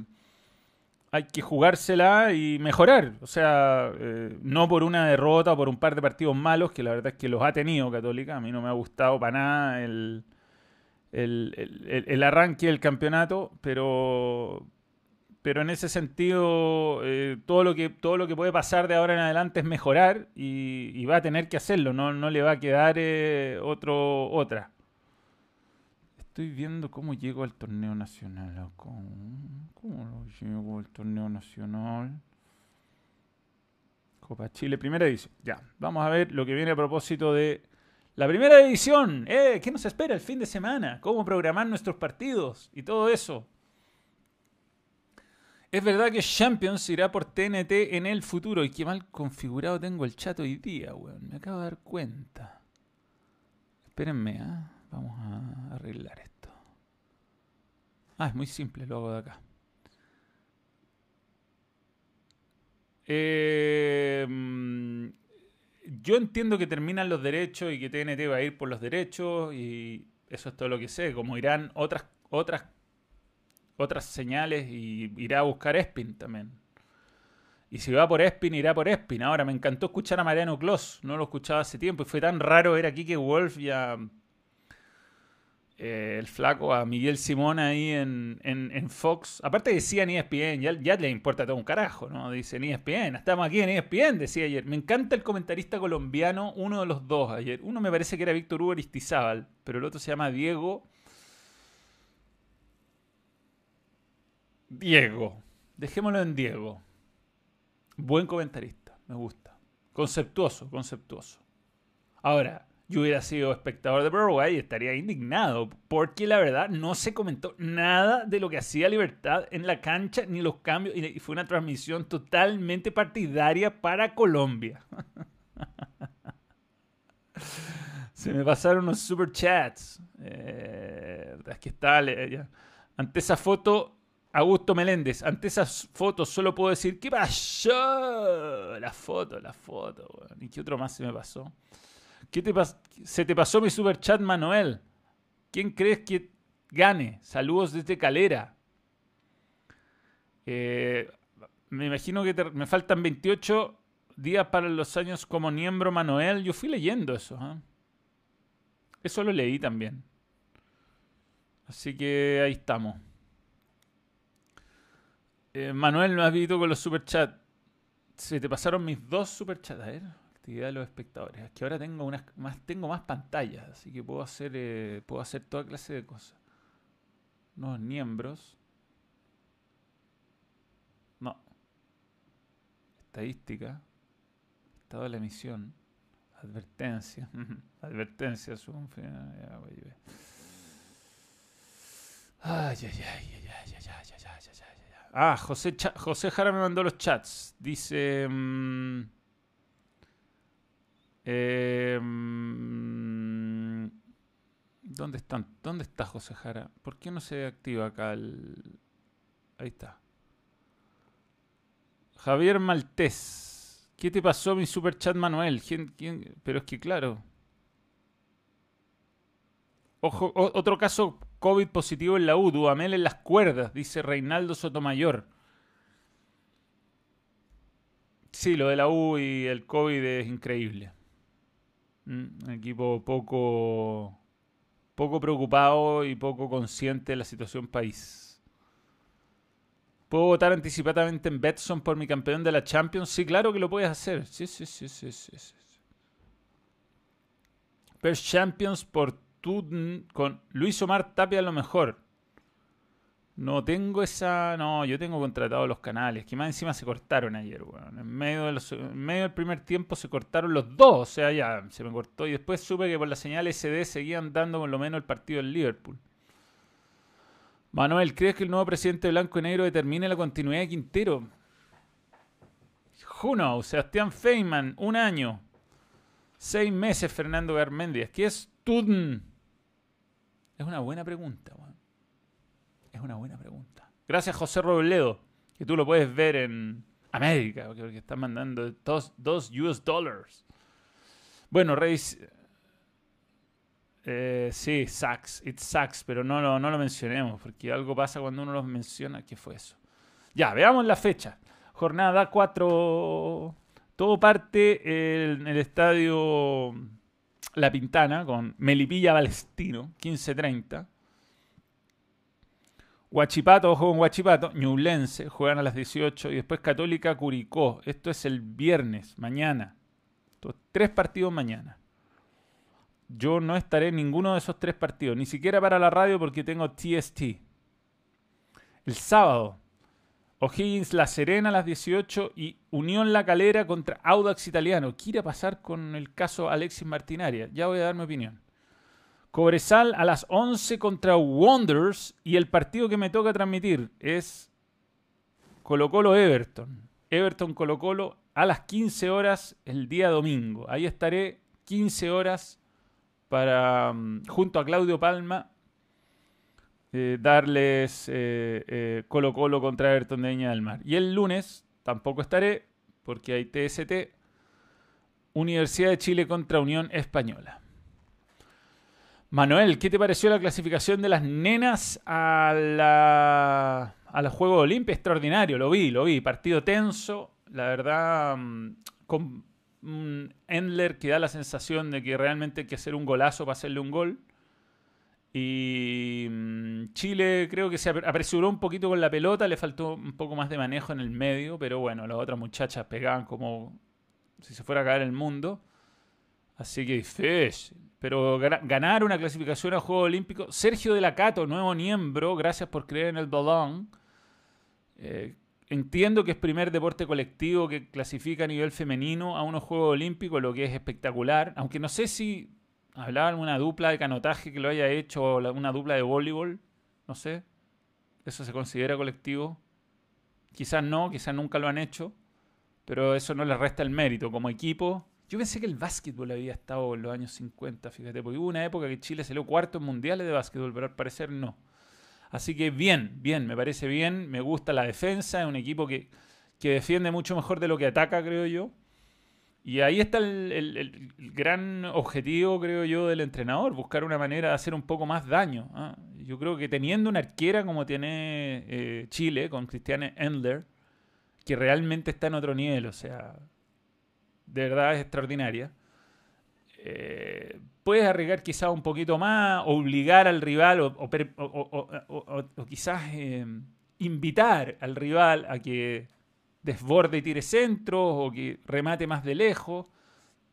hay que jugársela y mejorar. O sea, eh, no por una derrota o por un par de partidos malos, que la verdad es que los ha tenido Católica. A mí no me ha gustado para nada el, el, arranque del campeonato, pero, pero en ese sentido, eh, todo, lo que, todo lo que puede pasar de ahora en adelante es mejorar y, va a tener que hacerlo. No, no le va a quedar eh, otro, otra. Estoy viendo cómo llego al torneo nacional. ¿Cómo, llego al torneo nacional? Copa Chile, primera edición. Ya, vamos a ver lo que viene a propósito de la primera edición. Eh, ¿Qué nos espera el fin de semana? ¿Cómo programar nuestros partidos? Y todo eso. Es verdad que Champions irá por TNT en el futuro. Y qué mal configurado tengo el chat hoy día, weón. Me acabo de dar cuenta. Espérenme, ¿ah? Vamos a arreglar esto. Ah, es muy simple, lo hago de acá. Eh, yo entiendo que terminan los derechos y que TNT va a ir por los derechos y eso es todo lo que sé. Como irán otras otras otras señales y irá a buscar Espin también. Y si va por Espin, irá por Espin. Ahora, me encantó escuchar a Mariano Kloss. No lo escuchaba hace tiempo y fue tan raro ver aquí que Wolf ya eh, el flaco a Miguel Simón ahí en, en, Fox. Aparte decía en ESPN, ya, ya, le importa todo un carajo, ¿no? Dice en ESPN, estamos aquí en ESPN, decía ayer. Me encanta el comentarista colombiano, uno de los dos ayer. Uno me parece que era Víctor Hugo Aristizábal, pero el otro se llama Diego. Diego. Dejémoslo en Diego. Buen comentarista, me gusta. Conceptuoso, conceptuoso. Ahora, yo hubiera sido espectador de Paraguay y estaría indignado, porque la verdad no se comentó nada de lo que hacía Libertad en la cancha ni los cambios, y fue una transmisión totalmente partidaria para Colombia. se me pasaron unos super chats. Eh, que está. Ante esa foto, Augusto Meléndez, ante esas fotos solo puedo decir, ¿qué pasó? La foto, la foto. ¿Y qué otro más se me pasó? ¿Qué te se te pasó mi super chat, Manuel. ¿Quién crees que gane? Saludos desde Calera. Eh, me imagino que me faltan 28 días para los años como miembro Manuel. Yo fui leyendo eso. ¿ah? Eso lo leí también. Así que ahí estamos. Eh, Manuel, ¿no has visto con los superchats? Se te pasaron mis dos superchats. A ver, actividad de los espectadores. Es que ahora tengo, unas, más, tengo más pantallas, así que puedo hacer, eh, puedo hacer toda clase de cosas. Nuevos miembros. No. Estadística. Estado de la emisión. Advertencia. Advertencia. Ay, ay, ay, ay, ay, ay, ay, ay, ay, ay, Ah, José, José Jara me mandó los chats. Dice... Eh, ¿Dónde están? ¿Dónde está José Jara? ¿Por qué no se activa acá el... Ahí está. Javier Maltés. ¿Qué te pasó, mi super chat Manuel? ¿Quién, Pero es que claro. Ojo, otro caso COVID positivo en la U. Duamel en las cuerdas, dice Reinaldo Sotomayor. Sí, lo de la U y el COVID es increíble. Mm, un equipo poco, poco preocupado y poco consciente de la situación país. ¿Puedo votar anticipadamente en Betson por mi campeón de la Champions? Sí, claro que lo puedes hacer. Sí, sí, sí, sí, sí. sí. Champions por Tudn con Luis Omar Tapia a lo mejor. No tengo esa. No, yo tengo contratado los canales, que más encima se cortaron ayer, weón. En medio, medio del primer tiempo se cortaron los dos, o sea, ya se me cortó. Y después supe que por la señal SD seguían dando por lo menos el partido del Liverpool. Manuel, ¿crees que el nuevo presidente blanco y negro determine la continuidad de Quintero? Juno, Sebastián Feynman, un año. Seis meses Fernando Garmendia. ¿Qué es Tudn? Es una buena pregunta, weón. Es una buena pregunta. Gracias, José Robledo, que tú lo puedes ver en América, porque están mandando dos, dos US dollars. Bueno, Reis. Eh, sí, sucks. It sucks, pero no, no, no lo mencionemos, porque algo pasa cuando uno los menciona. ¿Qué fue eso? Ya, veamos la fecha. Jornada 4. Todo parte en el estadio La Pintana con Melipilla Balestino, 15.30. Huachipato, ojo con Huachipato, Ñublense, juegan a las 18 y después Católica Curicó. Esto es el viernes, mañana. tres partidos mañana. Yo no estaré en ninguno de esos tres partidos, ni siquiera para la radio porque tengo TST. El sábado, O'Higgins La Serena a las 18 y Unión La Calera contra Audax Italiano. ¿Qué irá a pasar con el caso Alexis Martinaria? Ya voy a dar mi opinión. Cobresal a las 11 contra Wonders y el partido que me toca transmitir es Colo Colo Everton. Everton Colo Colo a las 15 horas el día domingo. Ahí estaré 15 horas para, mm, junto a Claudio Palma, eh, darles eh, eh, Colo Colo contra Everton de Viña del Mar. Y el lunes tampoco estaré porque hay TST, Universidad de Chile contra Unión Española. Manuel, ¿qué te pareció la clasificación de las nenas a la, a los Juegos Olímpicos? Extraordinario, lo vi, lo vi. Partido tenso, la verdad, mm, con un Endler que da la sensación de que realmente hay que hacer un golazo para hacerle un gol. Y mm, Chile creo que se apresuró un poquito con la pelota, le faltó un poco más de manejo en el medio, pero bueno, las otras muchachas pegaban como si se fuera a caer el mundo. Así que difícil. Pero ganar una clasificación a Juegos Olímpicos. Sergio de la Cato, nuevo miembro, gracias por creer en el balón. Eh, entiendo que es primer deporte colectivo que clasifica a nivel femenino a unos Juegos Olímpicos, lo que es espectacular. Aunque no sé si hablaban una dupla de canotaje que lo haya hecho o una dupla de voleibol. No sé. ¿Eso se considera colectivo? Quizás no, quizás nunca lo han hecho. Pero eso no les resta el mérito. Como equipo, yo pensé que el básquetbol había estado en los años 50, fíjate, porque hubo una época que Chile salió cuarto en mundiales de básquetbol, pero al parecer no. Así que bien, bien, me parece bien, me gusta la defensa, es un equipo que, defiende mucho mejor de lo que ataca, creo yo. Y ahí está el, gran objetivo, creo yo, del entrenador, buscar una manera de hacer un poco más daño. ¿ah? Yo creo que teniendo una arquera como tiene eh, Chile, con Cristiane Endler, que realmente está en otro nivel, o sea, de verdad es extraordinaria. Eh, puedes arriesgar quizás un poquito más, obligar al rival o, quizás eh, invitar al rival a que desborde y tire centros o que remate más de lejos.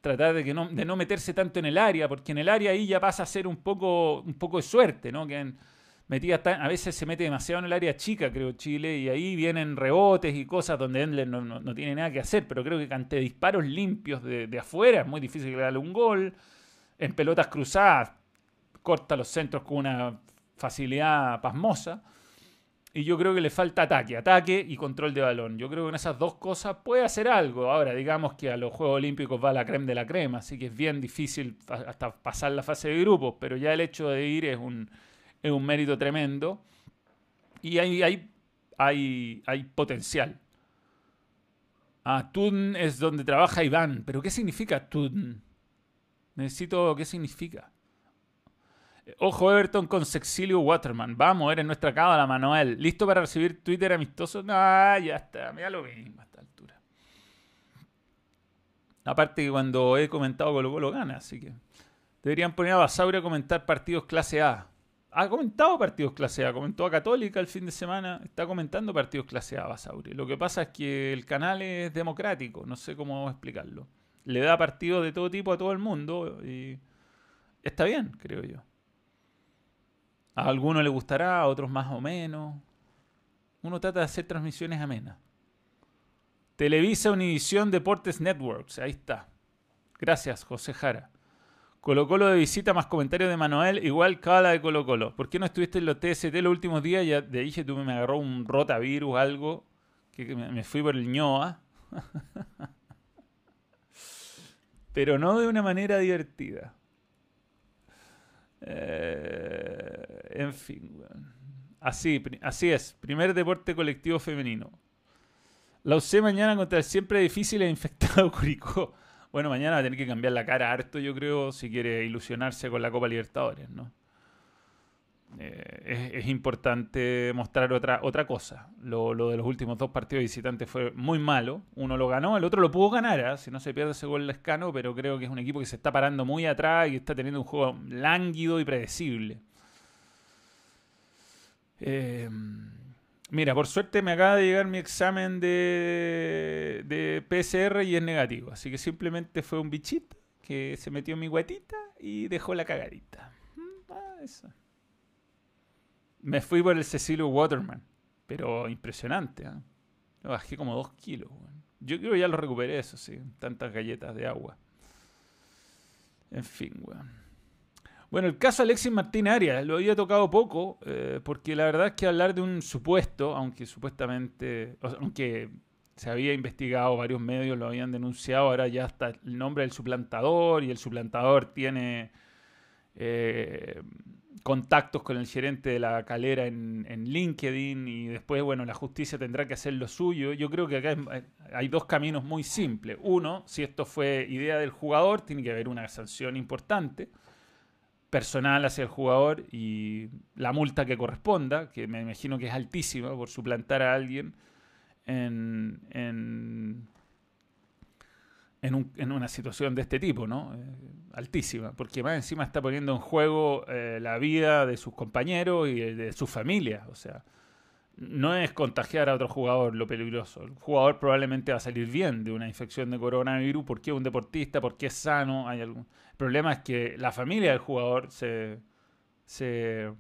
Tratar de, que no, de no meterse tanto en el área, porque en el área ahí ya pasa a ser un poco, un poco de suerte, ¿no? Metía a veces se mete demasiado en el área chica, creo, Chile, y ahí vienen rebotes y cosas donde Endler no, tiene nada que hacer, pero creo que ante disparos limpios de, de afuera es muy difícil darle un gol. En pelotas cruzadas corta los centros con una facilidad pasmosa. Y yo creo que le falta ataque, ataque y control de balón. Yo creo que en esas dos cosas puede hacer algo. Ahora, digamos que a los Juegos Olímpicos va la crema de la crema, así que es bien difícil hasta pasar la fase de grupos, pero ya el hecho de ir es un, es un mérito tremendo. Y hay, hay, hay, hay potencial. Ah, Tun es donde trabaja Iván. ¿Pero qué significa Tun? Necesito qué significa. Ojo Everton con Sexilio Waterman. Vamos, eres nuestra cábala, Manuel. ¿Listo para recibir Twitter amistoso? No, ya está. Me da lo mismo a esta altura. Aparte que cuando he comentado Colo Colo gana, así que... Deberían poner a Basauri a comentar partidos clase A. Ha comentado partidos clase. Comentó a Católica el fin de semana. Está comentando partidos clase A, Basauri. Lo que pasa es que el canal es democrático. No sé cómo explicarlo. Le da partidos de todo tipo a todo el mundo y... Está bien, creo yo. A algunos le gustará, a otros más o menos. Uno trata de hacer transmisiones amenas. Televisa Univisión Deportes Networks. Ahí está. Gracias, José Jara. Colo Colo de visita más comentarios de Manuel, igual cada de Colo Colo. ¿Por qué no estuviste en los TST los últimos días? Ya de dije, tú me agarró un rotavirus, algo, que me fui por el ñoa. Pero no de una manera divertida. Eh, en fin, así, así es. Primer deporte colectivo femenino. La usé mañana contra el siempre difícil e infectado Curicó. Bueno, mañana va a tener que cambiar la cara harto, yo creo, si quiere ilusionarse con la Copa Libertadores, ¿no? Eh, es, importante mostrar otra, otra cosa. Lo, de los últimos dos partidos visitantes fue muy malo. Uno lo ganó, el otro lo pudo ganar, ¿eh? si no se pierde ese gol escano, pero creo que es un equipo que se está parando muy atrás y está teniendo un juego lánguido y predecible. Eh, mira, por suerte me acaba de llegar mi examen de, de PCR y es negativo. Así que simplemente fue un bichito que se metió en mi guatita y dejó la cagadita. Mm, ah. Me fui por el Cecilio Waterman. Pero impresionante. ¿eh? Bajé como dos kilos. Yo creo que ya lo recuperé, eso sí. Tantas galletas de agua. En fin, weón. El caso Alexis Martín Arias lo había tocado poco, eh, porque la verdad es que hablar de un supuesto, aunque supuestamente, aunque se había investigado, varios medios lo habían denunciado, ahora ya está el nombre del suplantador y el suplantador tiene eh, contactos con el gerente de la calera en, LinkedIn y después, bueno, la justicia tendrá que hacer lo suyo. Yo creo que acá eh, hay dos caminos muy simples. Uno, si esto fue idea del jugador, tiene que haber una sanción importante personal hacia el jugador y la multa que corresponda, que me imagino que es altísima por suplantar a alguien en, en una situación de este tipo, ¿no? Eh, altísima, porque más encima está poniendo en juego eh, la vida de sus compañeros y de su familia, o sea, no es contagiar a otro jugador lo peligroso, el jugador probablemente va a salir bien de una infección de coronavirus porque es un deportista, porque es sano, hay el problema es que la familia del jugador se, se,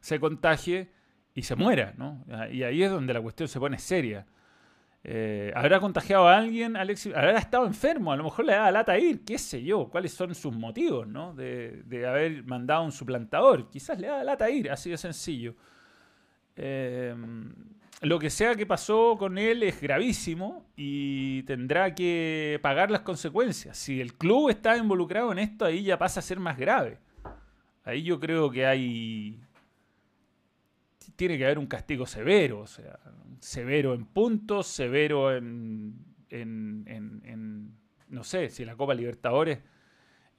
se contagie y se muera, ¿no? Y ahí es donde la cuestión se pone seria. Eh, ¿Habrá contagiado a alguien? Alexis, ¿Habrá estado enfermo? A lo mejor le da lata ir, qué sé yo. ¿Cuáles son sus motivos ¿no? de, haber mandado un suplantador? Quizás le da lata ir, así de sencillo. Eh, lo que sea que pasó con él es gravísimo y tendrá que pagar las consecuencias. Si el club está involucrado en esto, ahí ya pasa a ser más grave. Ahí yo creo que hay tiene que haber un castigo severo, o sea, severo en puntos, severo en, en, no sé, si la Copa Libertadores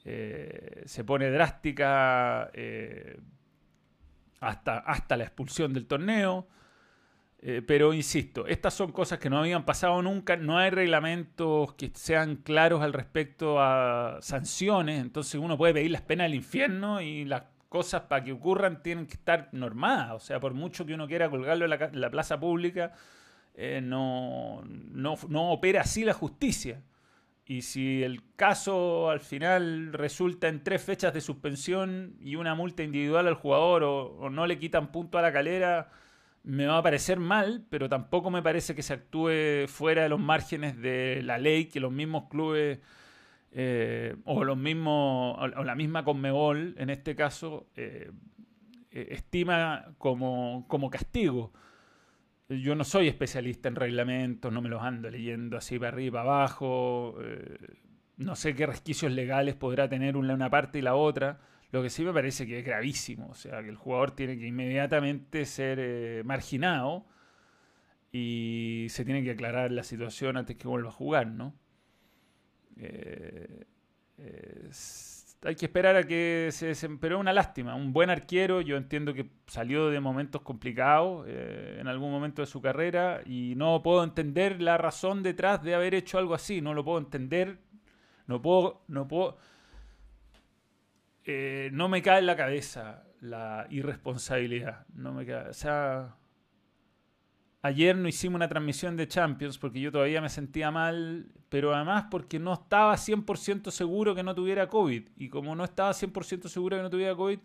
eh, se pone drástica eh, hasta, hasta la expulsión del torneo. Eh, pero insisto, estas son cosas que no habían pasado nunca, no hay reglamentos que sean claros al respecto a sanciones, entonces uno puede pedir las penas del infierno y las cosas para que ocurran tienen que estar normadas, o sea, por mucho que uno quiera colgarlo en la, plaza pública, eh, no, no, no opera así la justicia. Y si el caso al final resulta en tres fechas de suspensión y una multa individual al jugador o no le quitan punto a la calera, me va a parecer mal, pero tampoco me parece que se actúe fuera de los márgenes de la ley que los mismos clubes eh, o los mismos o la misma Conmebol en este caso eh, eh, estima como, como castigo. Yo no soy especialista en reglamentos, no me los ando leyendo así para arriba, para abajo. no sé qué resquicios legales podrá tener una, parte y la otra lo que sí me parece que es gravísimo, o sea, que el jugador tiene que inmediatamente ser eh, marginado y se tiene que aclarar la situación antes que vuelva a jugar, ¿no? Eh, hay que esperar a que se, se pero una lástima, un buen arquero, yo entiendo que salió de momentos complicados eh, en algún momento de su carrera y no puedo entender la razón detrás de haber hecho algo así, no lo puedo entender, no puedo, no puedo, eh, no me cae en la cabeza la irresponsabilidad. No me cae. O sea, ayer no hicimos una transmisión de Champions porque yo todavía me sentía mal, pero además porque no estaba 100% seguro que no tuviera COVID. Y como no estaba 100% seguro que no tuviera COVID,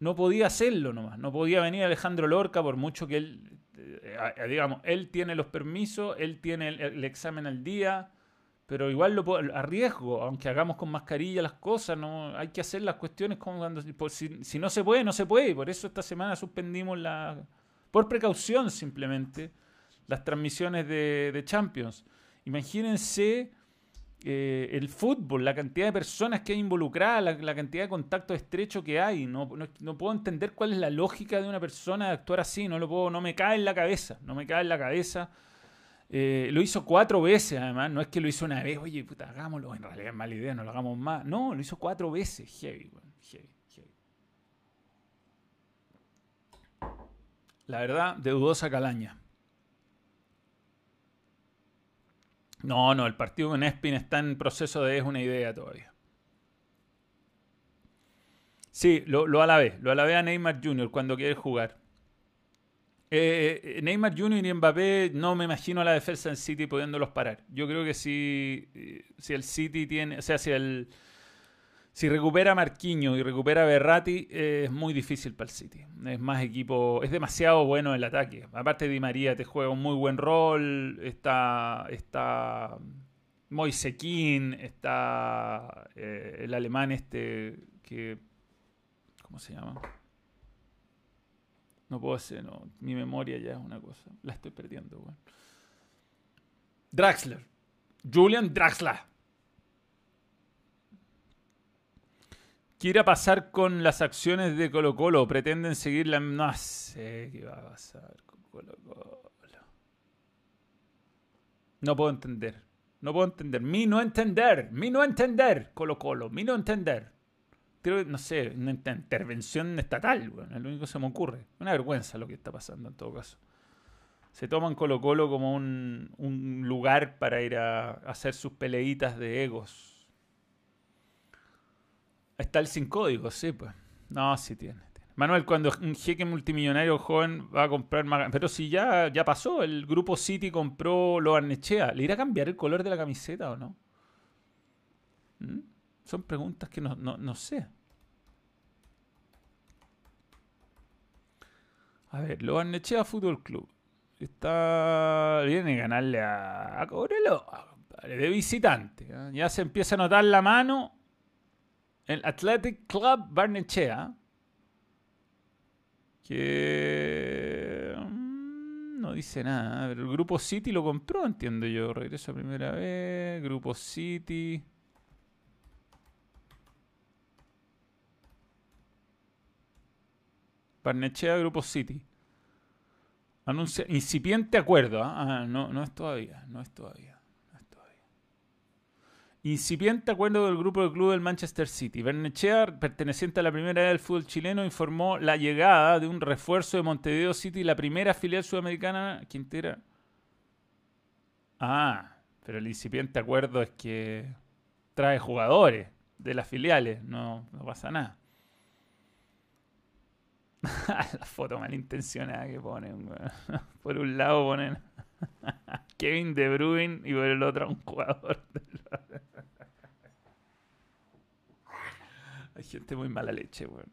no podía hacerlo nomás. No podía venir Alejandro Lorca por mucho que él, eh, digamos, él tiene los permisos, él tiene el examen al día pero igual lo a riesgo, aunque hagamos con mascarilla las cosas, no hay que hacer las cuestiones como cuando si, no se puede, no se puede, y por eso esta semana suspendimos la por precaución simplemente las transmisiones de, Champions. Imagínense eh, el fútbol, la cantidad de personas que hay involucradas, la, cantidad de contacto estrecho que hay. No, no, puedo entender cuál es la lógica de una persona de actuar así. No lo puedo, no me cae en la cabeza. No me cae en la cabeza eh, lo hizo cuatro veces, además. No es que lo hizo una vez, oye, puta, hagámoslo. En realidad es mala idea, no lo hagamos más. No, lo hizo cuatro veces. Heavy, heavy, heavy. La verdad, de dudosa calaña. No, no, el partido con Espin está en proceso de es una idea todavía. Sí, lo, lo alabé. Lo alabé a Neymar Jr. cuando quiere jugar. Eh, Neymar Jr. y Mbappé no me imagino a la defensa del City pudiéndolos parar. Yo creo que si, si el City tiene, o sea, si el si recupera Marquinhos y recupera Berratti, es muy difícil para el City. Es más equipo, es demasiado bueno el ataque. Aparte Di María te juega un muy buen rol, está está Moisequín, está eh, el alemán este que ¿cómo se llama? No puedo hacer. Mi memoria ya es una cosa. La estoy perdiendo. Draxler. Julian Draxler. Quiere pasar con las acciones de Colo Colo. Pretenden seguirla. No sé qué va a pasar con Colo Colo. No puedo entender. No puedo entender. Mi no entender. Mi no entender. Colo Colo. Mi no entender no sé, una intervención estatal, bueno, es lo único que se me ocurre. Una vergüenza lo que está pasando en todo caso. Se toman Colo Colo como un, un lugar para ir a, hacer sus peleitas de egos. Está el sin código, sí, pues. No, sí tiene. Manuel, cuando un jeque multimillonario joven va a comprar más... Pero si ya, ya pasó, el grupo City compró lo Arnechea, ¿le irá a cambiar el color de la camiseta o no? ¿Mm? Son preguntas que no, no, sé. A ver, lo Barnechea Fútbol Club. Está. Viene a ganarle a, a Cobrelo de visitante. ¿eh? Ya se empieza a notar la mano. El Athletic Club Barnechea. Que. Mm, no dice nada. El grupo City lo compró, entiendo yo. Regreso a primera vez. Grupo City. Barnechea Grupo City. Anuncia incipiente acuerdo. ¿ah? Ah, no, no es todavía, no es todavía, no es todavía. Incipiente acuerdo del grupo del club del Manchester City. Bernechea, perteneciente a la primera edad del fútbol chileno, informó la llegada de un refuerzo de Montevideo City, la primera filial sudamericana que integra. Ah, pero el incipiente acuerdo es que trae jugadores de las filiales, no, no pasa nada. la foto malintencionada que ponen. Por un lado ponen Kevin De Bruyne y por el otro un jugador. Hay gente muy mala leche, weón.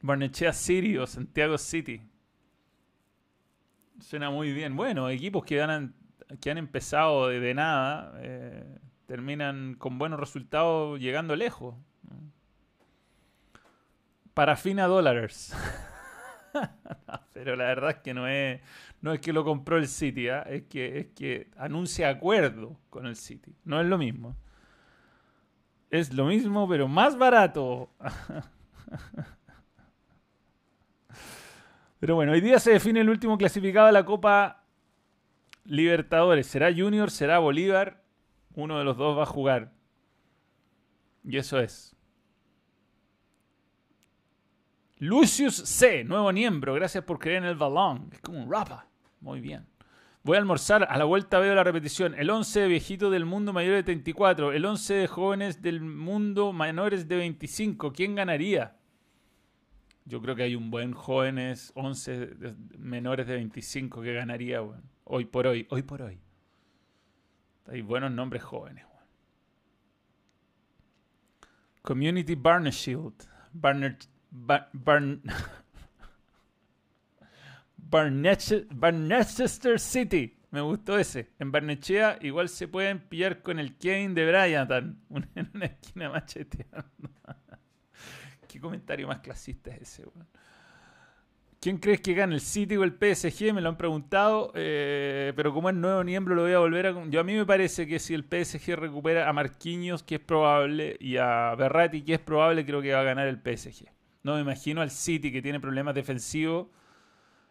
Barnechea City o Santiago City. Suena muy bien. Bueno, equipos que, ganan, que han empezado de, nada eh, terminan con buenos resultados llegando lejos. Parafina Dollars. pero la verdad es que no es, no es que lo compró el City, ¿ah? es, que, es que anuncia acuerdo con el City. No es lo mismo. Es lo mismo, pero más barato. Pero bueno, hoy día se define el último clasificado de la Copa Libertadores. ¿Será Junior? ¿Será Bolívar? Uno de los dos va a jugar. Y eso es. Lucius C, nuevo miembro. Gracias por creer en el balón. Es como un rapa. Muy bien. Voy a almorzar, a la vuelta veo la repetición. El 11 de viejitos del mundo mayor de 34. El 11 de jóvenes del mundo menores de 25. ¿Quién ganaría? Yo creo que hay un buen jóvenes 11 menores de 25 que ganaría, Hoy por hoy, hoy por hoy. Hay buenos nombres jóvenes, Community Barneshield. Barner, Barnechester City. Me gustó ese. En Barnechea igual se pueden pillar con el Kane de Bryant en una esquina macheteando. ¿Qué comentario más clasista es ese, ¿Quién crees que gana, el City o el PSG? Me lo han preguntado, eh, pero como es nuevo miembro lo voy a volver a... Yo a mí me parece que si el PSG recupera a Marquinhos, que es probable, y a Berratti, que es probable, creo que va a ganar el PSG. No me imagino al City, que tiene problemas defensivos,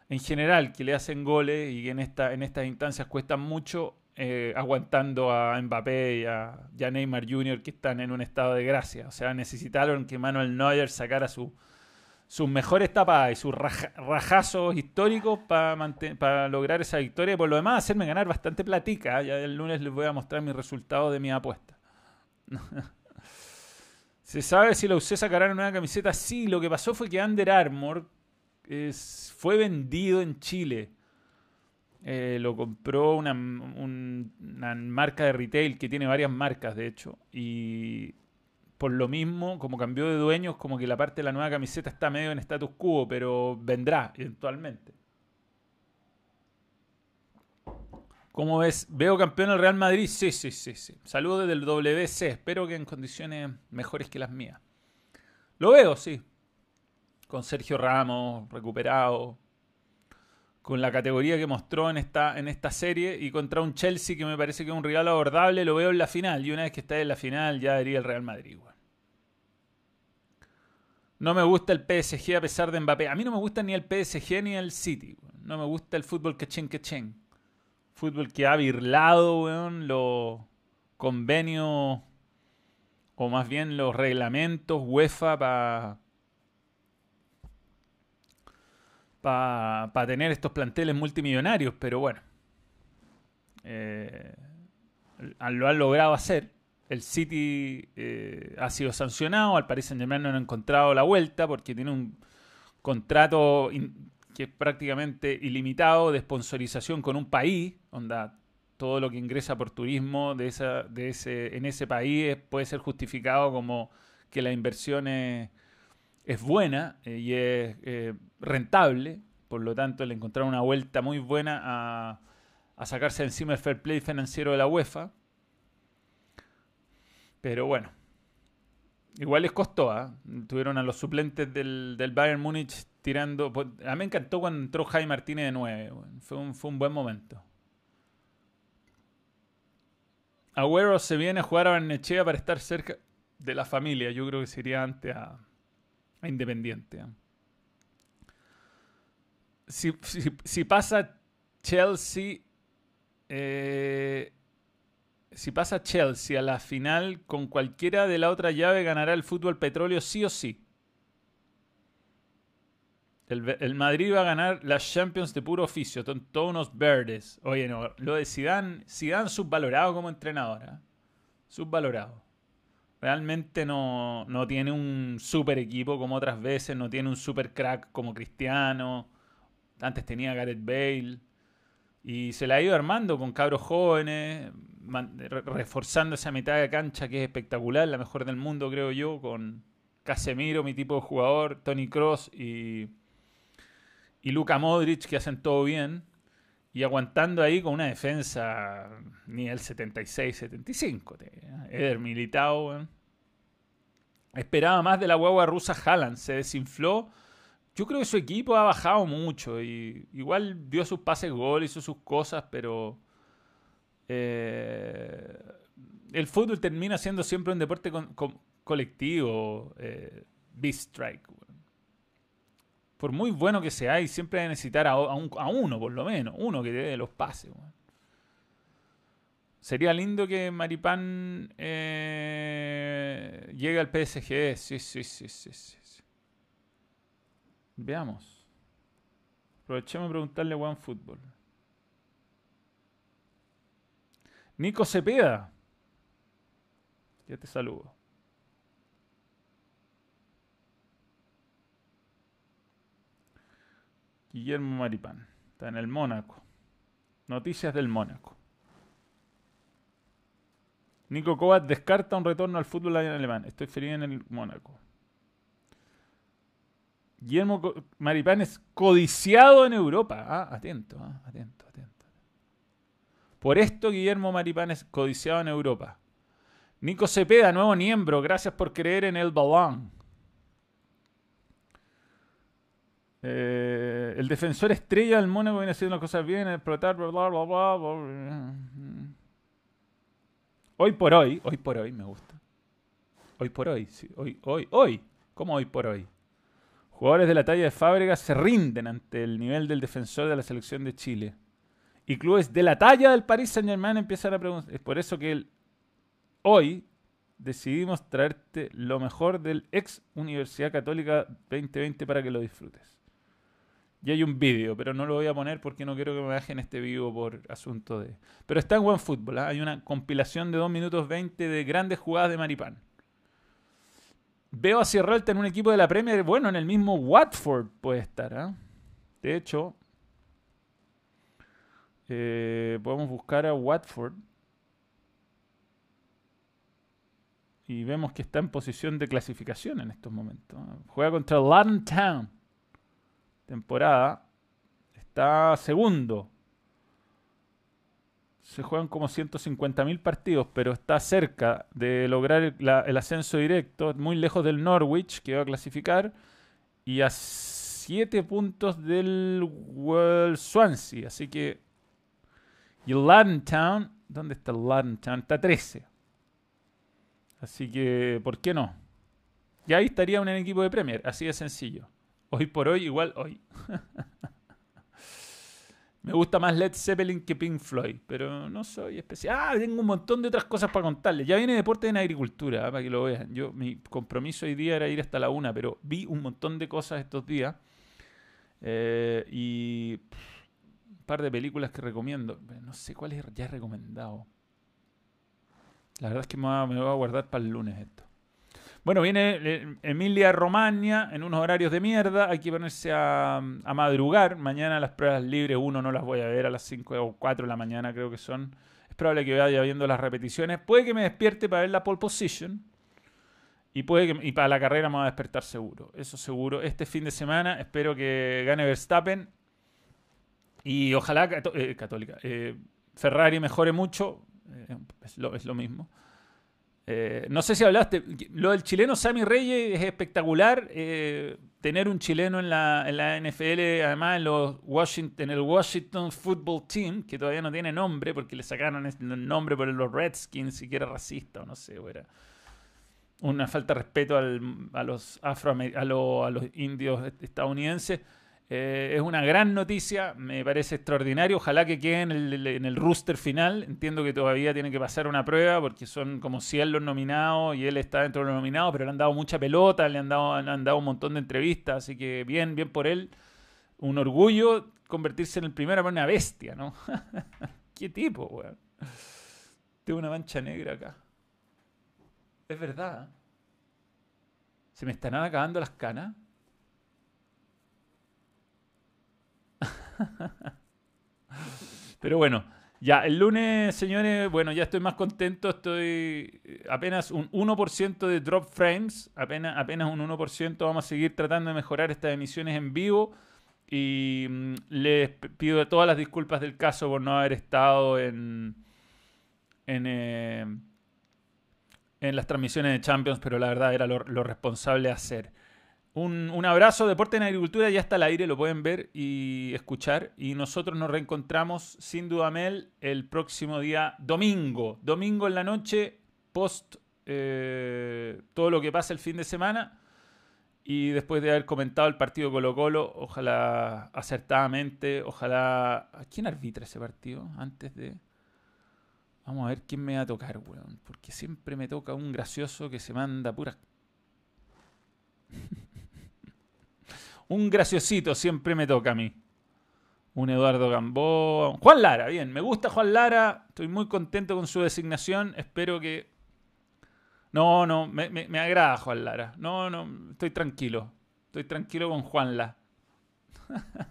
en general que le hacen goles y que en, esta, en estas instancias cuestan mucho, eh, aguantando a Mbappé y a, Neymar Jr. que están en un estado de gracia. O sea, necesitaron que Manuel Neuer sacara su, sus mejores tapadas y sus rajazos históricos para lograr esa victoria y por lo demás hacerme ganar bastante platica. Ya el lunes les voy a mostrar mis resultados de mi apuesta. ¿Se sabe si la UC sacará una camiseta? Sí, lo que pasó fue que Under Armour fue vendido en Chile. Eh, lo compró una, una, marca de retail que tiene varias marcas, de hecho. Y por lo mismo, como cambió de dueños, como que la parte de la nueva camiseta está medio en status quo, pero vendrá eventualmente. ¿Cómo ves? ¿Veo campeón el Real Madrid? Sí, sí, sí, sí. Saludos desde el WC. Espero que en condiciones mejores que las mías. Lo veo, sí con Sergio Ramos recuperado, con la categoría que mostró en esta, en esta serie y contra un Chelsea que me parece que es un rival abordable, lo veo en la final y una vez que está en la final ya diría el Real Madrid. No me gusta el PSG a pesar de Mbappé. A mí no me gusta ni el PSG ni el City. No me gusta el fútbol que chen que chen. Fútbol que ha virlado, los convenios o más bien los reglamentos UEFA para para tener estos planteles multimillonarios, pero bueno, eh, lo han logrado hacer. El City eh, ha sido sancionado, al Saint Germain no han encontrado la vuelta porque tiene un contrato que es prácticamente ilimitado de sponsorización con un país, onda, todo lo que ingresa por turismo de esa, de ese, en ese país puede ser justificado como que la inversión es es buena eh, y es eh, rentable, por lo tanto le encontraron una vuelta muy buena a, a, sacarse encima el fair play financiero de la UEFA. Pero bueno, igual les costó, ¿ah? tuvieron a los suplentes del, del Bayern Múnich tirando... Pues, a mí me encantó cuando entró Jaime Martínez de 9, fue, un, fue un buen momento. Agüero se viene a jugar a Barnechea para estar cerca de la familia. Yo creo que sería antes a, Independiente. Si, pasa Chelsea, eh, si pasa Chelsea a la final con cualquiera de la otra llave, ganará el fútbol petróleo sí o sí. El, Madrid va a ganar las Champions de puro oficio, son todos unos verdes. Oye, no, lo de Zidane, Zidane subvalorado como entrenador. ¿eh? Subvalorado. Realmente no, no, tiene un super equipo como otras veces, no tiene un super crack como Cristiano. Antes tenía Gareth Bale. Y se la ha ido armando con cabros jóvenes, reforzando esa mitad de cancha que es espectacular, la mejor del mundo creo yo, con Casemiro, mi tipo de jugador, Tony Cross y y Luka Modric que hacen todo bien y aguantando ahí con una defensa nivel 76-75. Eder Militao, esperaba más de la guagua rusa Haaland, se desinfló. Yo creo que su equipo ha bajado mucho y igual dio sus pases gol, hizo sus cosas, pero eh, el fútbol termina siendo siempre un deporte colectivo, eh, strike por muy bueno que sea, y siempre hay necesitar a, uno, por lo menos, uno que te dé los pases. Sería lindo que Maripán eh, llegue al PSG. Sí, sí, sí, sí, sí. Veamos. Aprovechemos a preguntarle a One Football. Nico Cepeda. Ya te saludo. Guillermo Maripán. Está en el Mónaco. Noticias del Mónaco. Nico Kovac descarta un retorno al fútbol alemán. Estoy feliz en el Mónaco. Guillermo Maripán es codiciado en Europa. Ah, atento, ah, atento, atento. Por esto Guillermo Maripán es codiciado en Europa. Nico Cepeda, nuevo miembro. Gracias por creer en el balón. Eh, el defensor estrella del Mónaco viene haciendo las cosas bien, explotar, bla, bla, bla, bla, Hoy por hoy, hoy por hoy me gusta. Hoy por hoy, sí, hoy, hoy, hoy. ¿Cómo hoy por hoy? Jugadores de la talla de Fábregas se rinden ante el nivel del defensor de la selección de Chile. Y clubes de la talla del Paris Saint Germain empiezan a preguntar. Es por eso que hoy decidimos traerte lo mejor del ex Universidad Católica 2020 para que lo disfrutes. Y hay un vídeo, pero no lo voy a poner porque no quiero que me bajen este vivo por asunto de... Pero está en OneFootball, ¿ah? hay una compilación de 2 minutos 20 de grandes jugadas de Maripán. Veo a Sierralta en un equipo de la Premier, bueno, en el mismo Watford puede estar. ¿ah? De hecho, eh, podemos buscar a Watford. Y vemos que está en posición de clasificación en estos momentos. ¿ah? Juega contra London Town temporada está segundo. Se juegan como 150.000 partidos, pero está cerca de lograr el, ascenso directo, muy lejos del Norwich, que va a clasificar, y a 7 puntos del Swansea. Así que. Y Town, ¿dónde está Town? Está 13. Así que, ¿por qué no? Y ahí estaría un equipo de Premier, así de sencillo. Hoy por hoy, igual hoy. Me gusta más Led Zeppelin que Pink Floyd, pero no soy especial. Ah, tengo un montón de otras cosas para contarles. Ya viene deporte en agricultura, ah, para que lo vean. Yo, mi compromiso hoy día era ir hasta la una, pero vi un montón de cosas estos días. Eh, y un par de películas que recomiendo. No sé cuáles ya he recomendado. La verdad es que me voy a guardar para el lunes esto. Bueno, viene eh, Emilia Romagna en unos horarios de mierda. Hay que ponerse a, madrugar. Mañana las pruebas libres, uno no las voy a ver a las 5 o 4 de la mañana, creo que son. Es probable que vaya viendo las repeticiones. Puede que me despierte para ver la pole position. Y, puede que, y para la carrera me va a despertar seguro. Eso seguro. Este fin de semana espero que gane Verstappen. Y ojalá eh, Católica. Eh, Ferrari mejore mucho. es, lo, es lo mismo. Eh, no sé si hablaste, lo del chileno Sammy Reyes es espectacular. Eh, tener un chileno en la, en la, NFL, además en, los Washington, el Washington Football Team, que todavía no tiene nombre porque le sacaron el nombre por los Redskins, si era racista o no sé, era una falta de respeto a, los afro a, a los indios estadounidenses. Eh, es una gran noticia, me parece extraordinario. Ojalá que quede en el, rooster final. Entiendo que todavía tiene que pasar una prueba porque son como 100 los nominados y él está dentro de los nominados, pero le han dado mucha pelota, le han dado, le han dado un montón de entrevistas, así que bien, bien por él. Un orgullo convertirse en el primero en una bestia, ¿no? ¿Qué tipo, weón? Tengo una mancha negra acá. Es verdad. ¿Se me están acabando las canas? Pero bueno, ya el lunes, señores, bueno, ya estoy más contento. Estoy eh, apenas un 1% de drop frames, apenas, apenas un 1%. Vamos a seguir tratando de mejorar estas emisiones en vivo. Y mm, les pido todas las disculpas del caso por no haber estado en, en, eh, en las transmisiones de Champions, pero la verdad era lo, lo responsable hacer. Un, un, abrazo, Deporte en Agricultura, ya está al aire, lo pueden ver y escuchar. Y nosotros nos reencontramos, sin duda, Mel, el próximo día domingo. Domingo en la noche, post eh, todo lo que pasa el fin de semana. Y después de haber comentado el partido Colo Colo, ojalá acertadamente, ojalá... ¿A quién arbitra ese partido antes de...? Vamos a ver quién me va a tocar, weón. Porque siempre me toca un gracioso que se manda pura... un graciosito siempre me toca a mí. Un Eduardo Gambó. Juan Lara, bien. Me gusta Juan Lara. Estoy muy contento con su designación. Espero que... No, no, me agrada Juan Lara. No, no, estoy tranquilo. Estoy tranquilo con Juan Lara.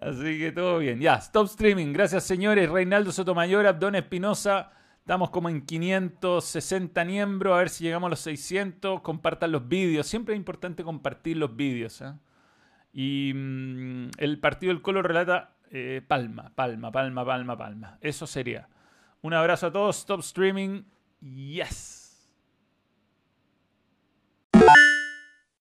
Así que todo bien. Ya, stop streaming. Gracias, señores. Reinaldo Sotomayor, Abdón Espinosa. Estamos como en 560 miembros. A ver si llegamos a los 600. Compartan los vídeos. Siempre es importante compartir los vídeos. ¿eh? Y mmm, el partido del Colo relata eh, palma, palma, palma, palma, palma. Eso sería. Un abrazo a todos. Stop streaming. Yes.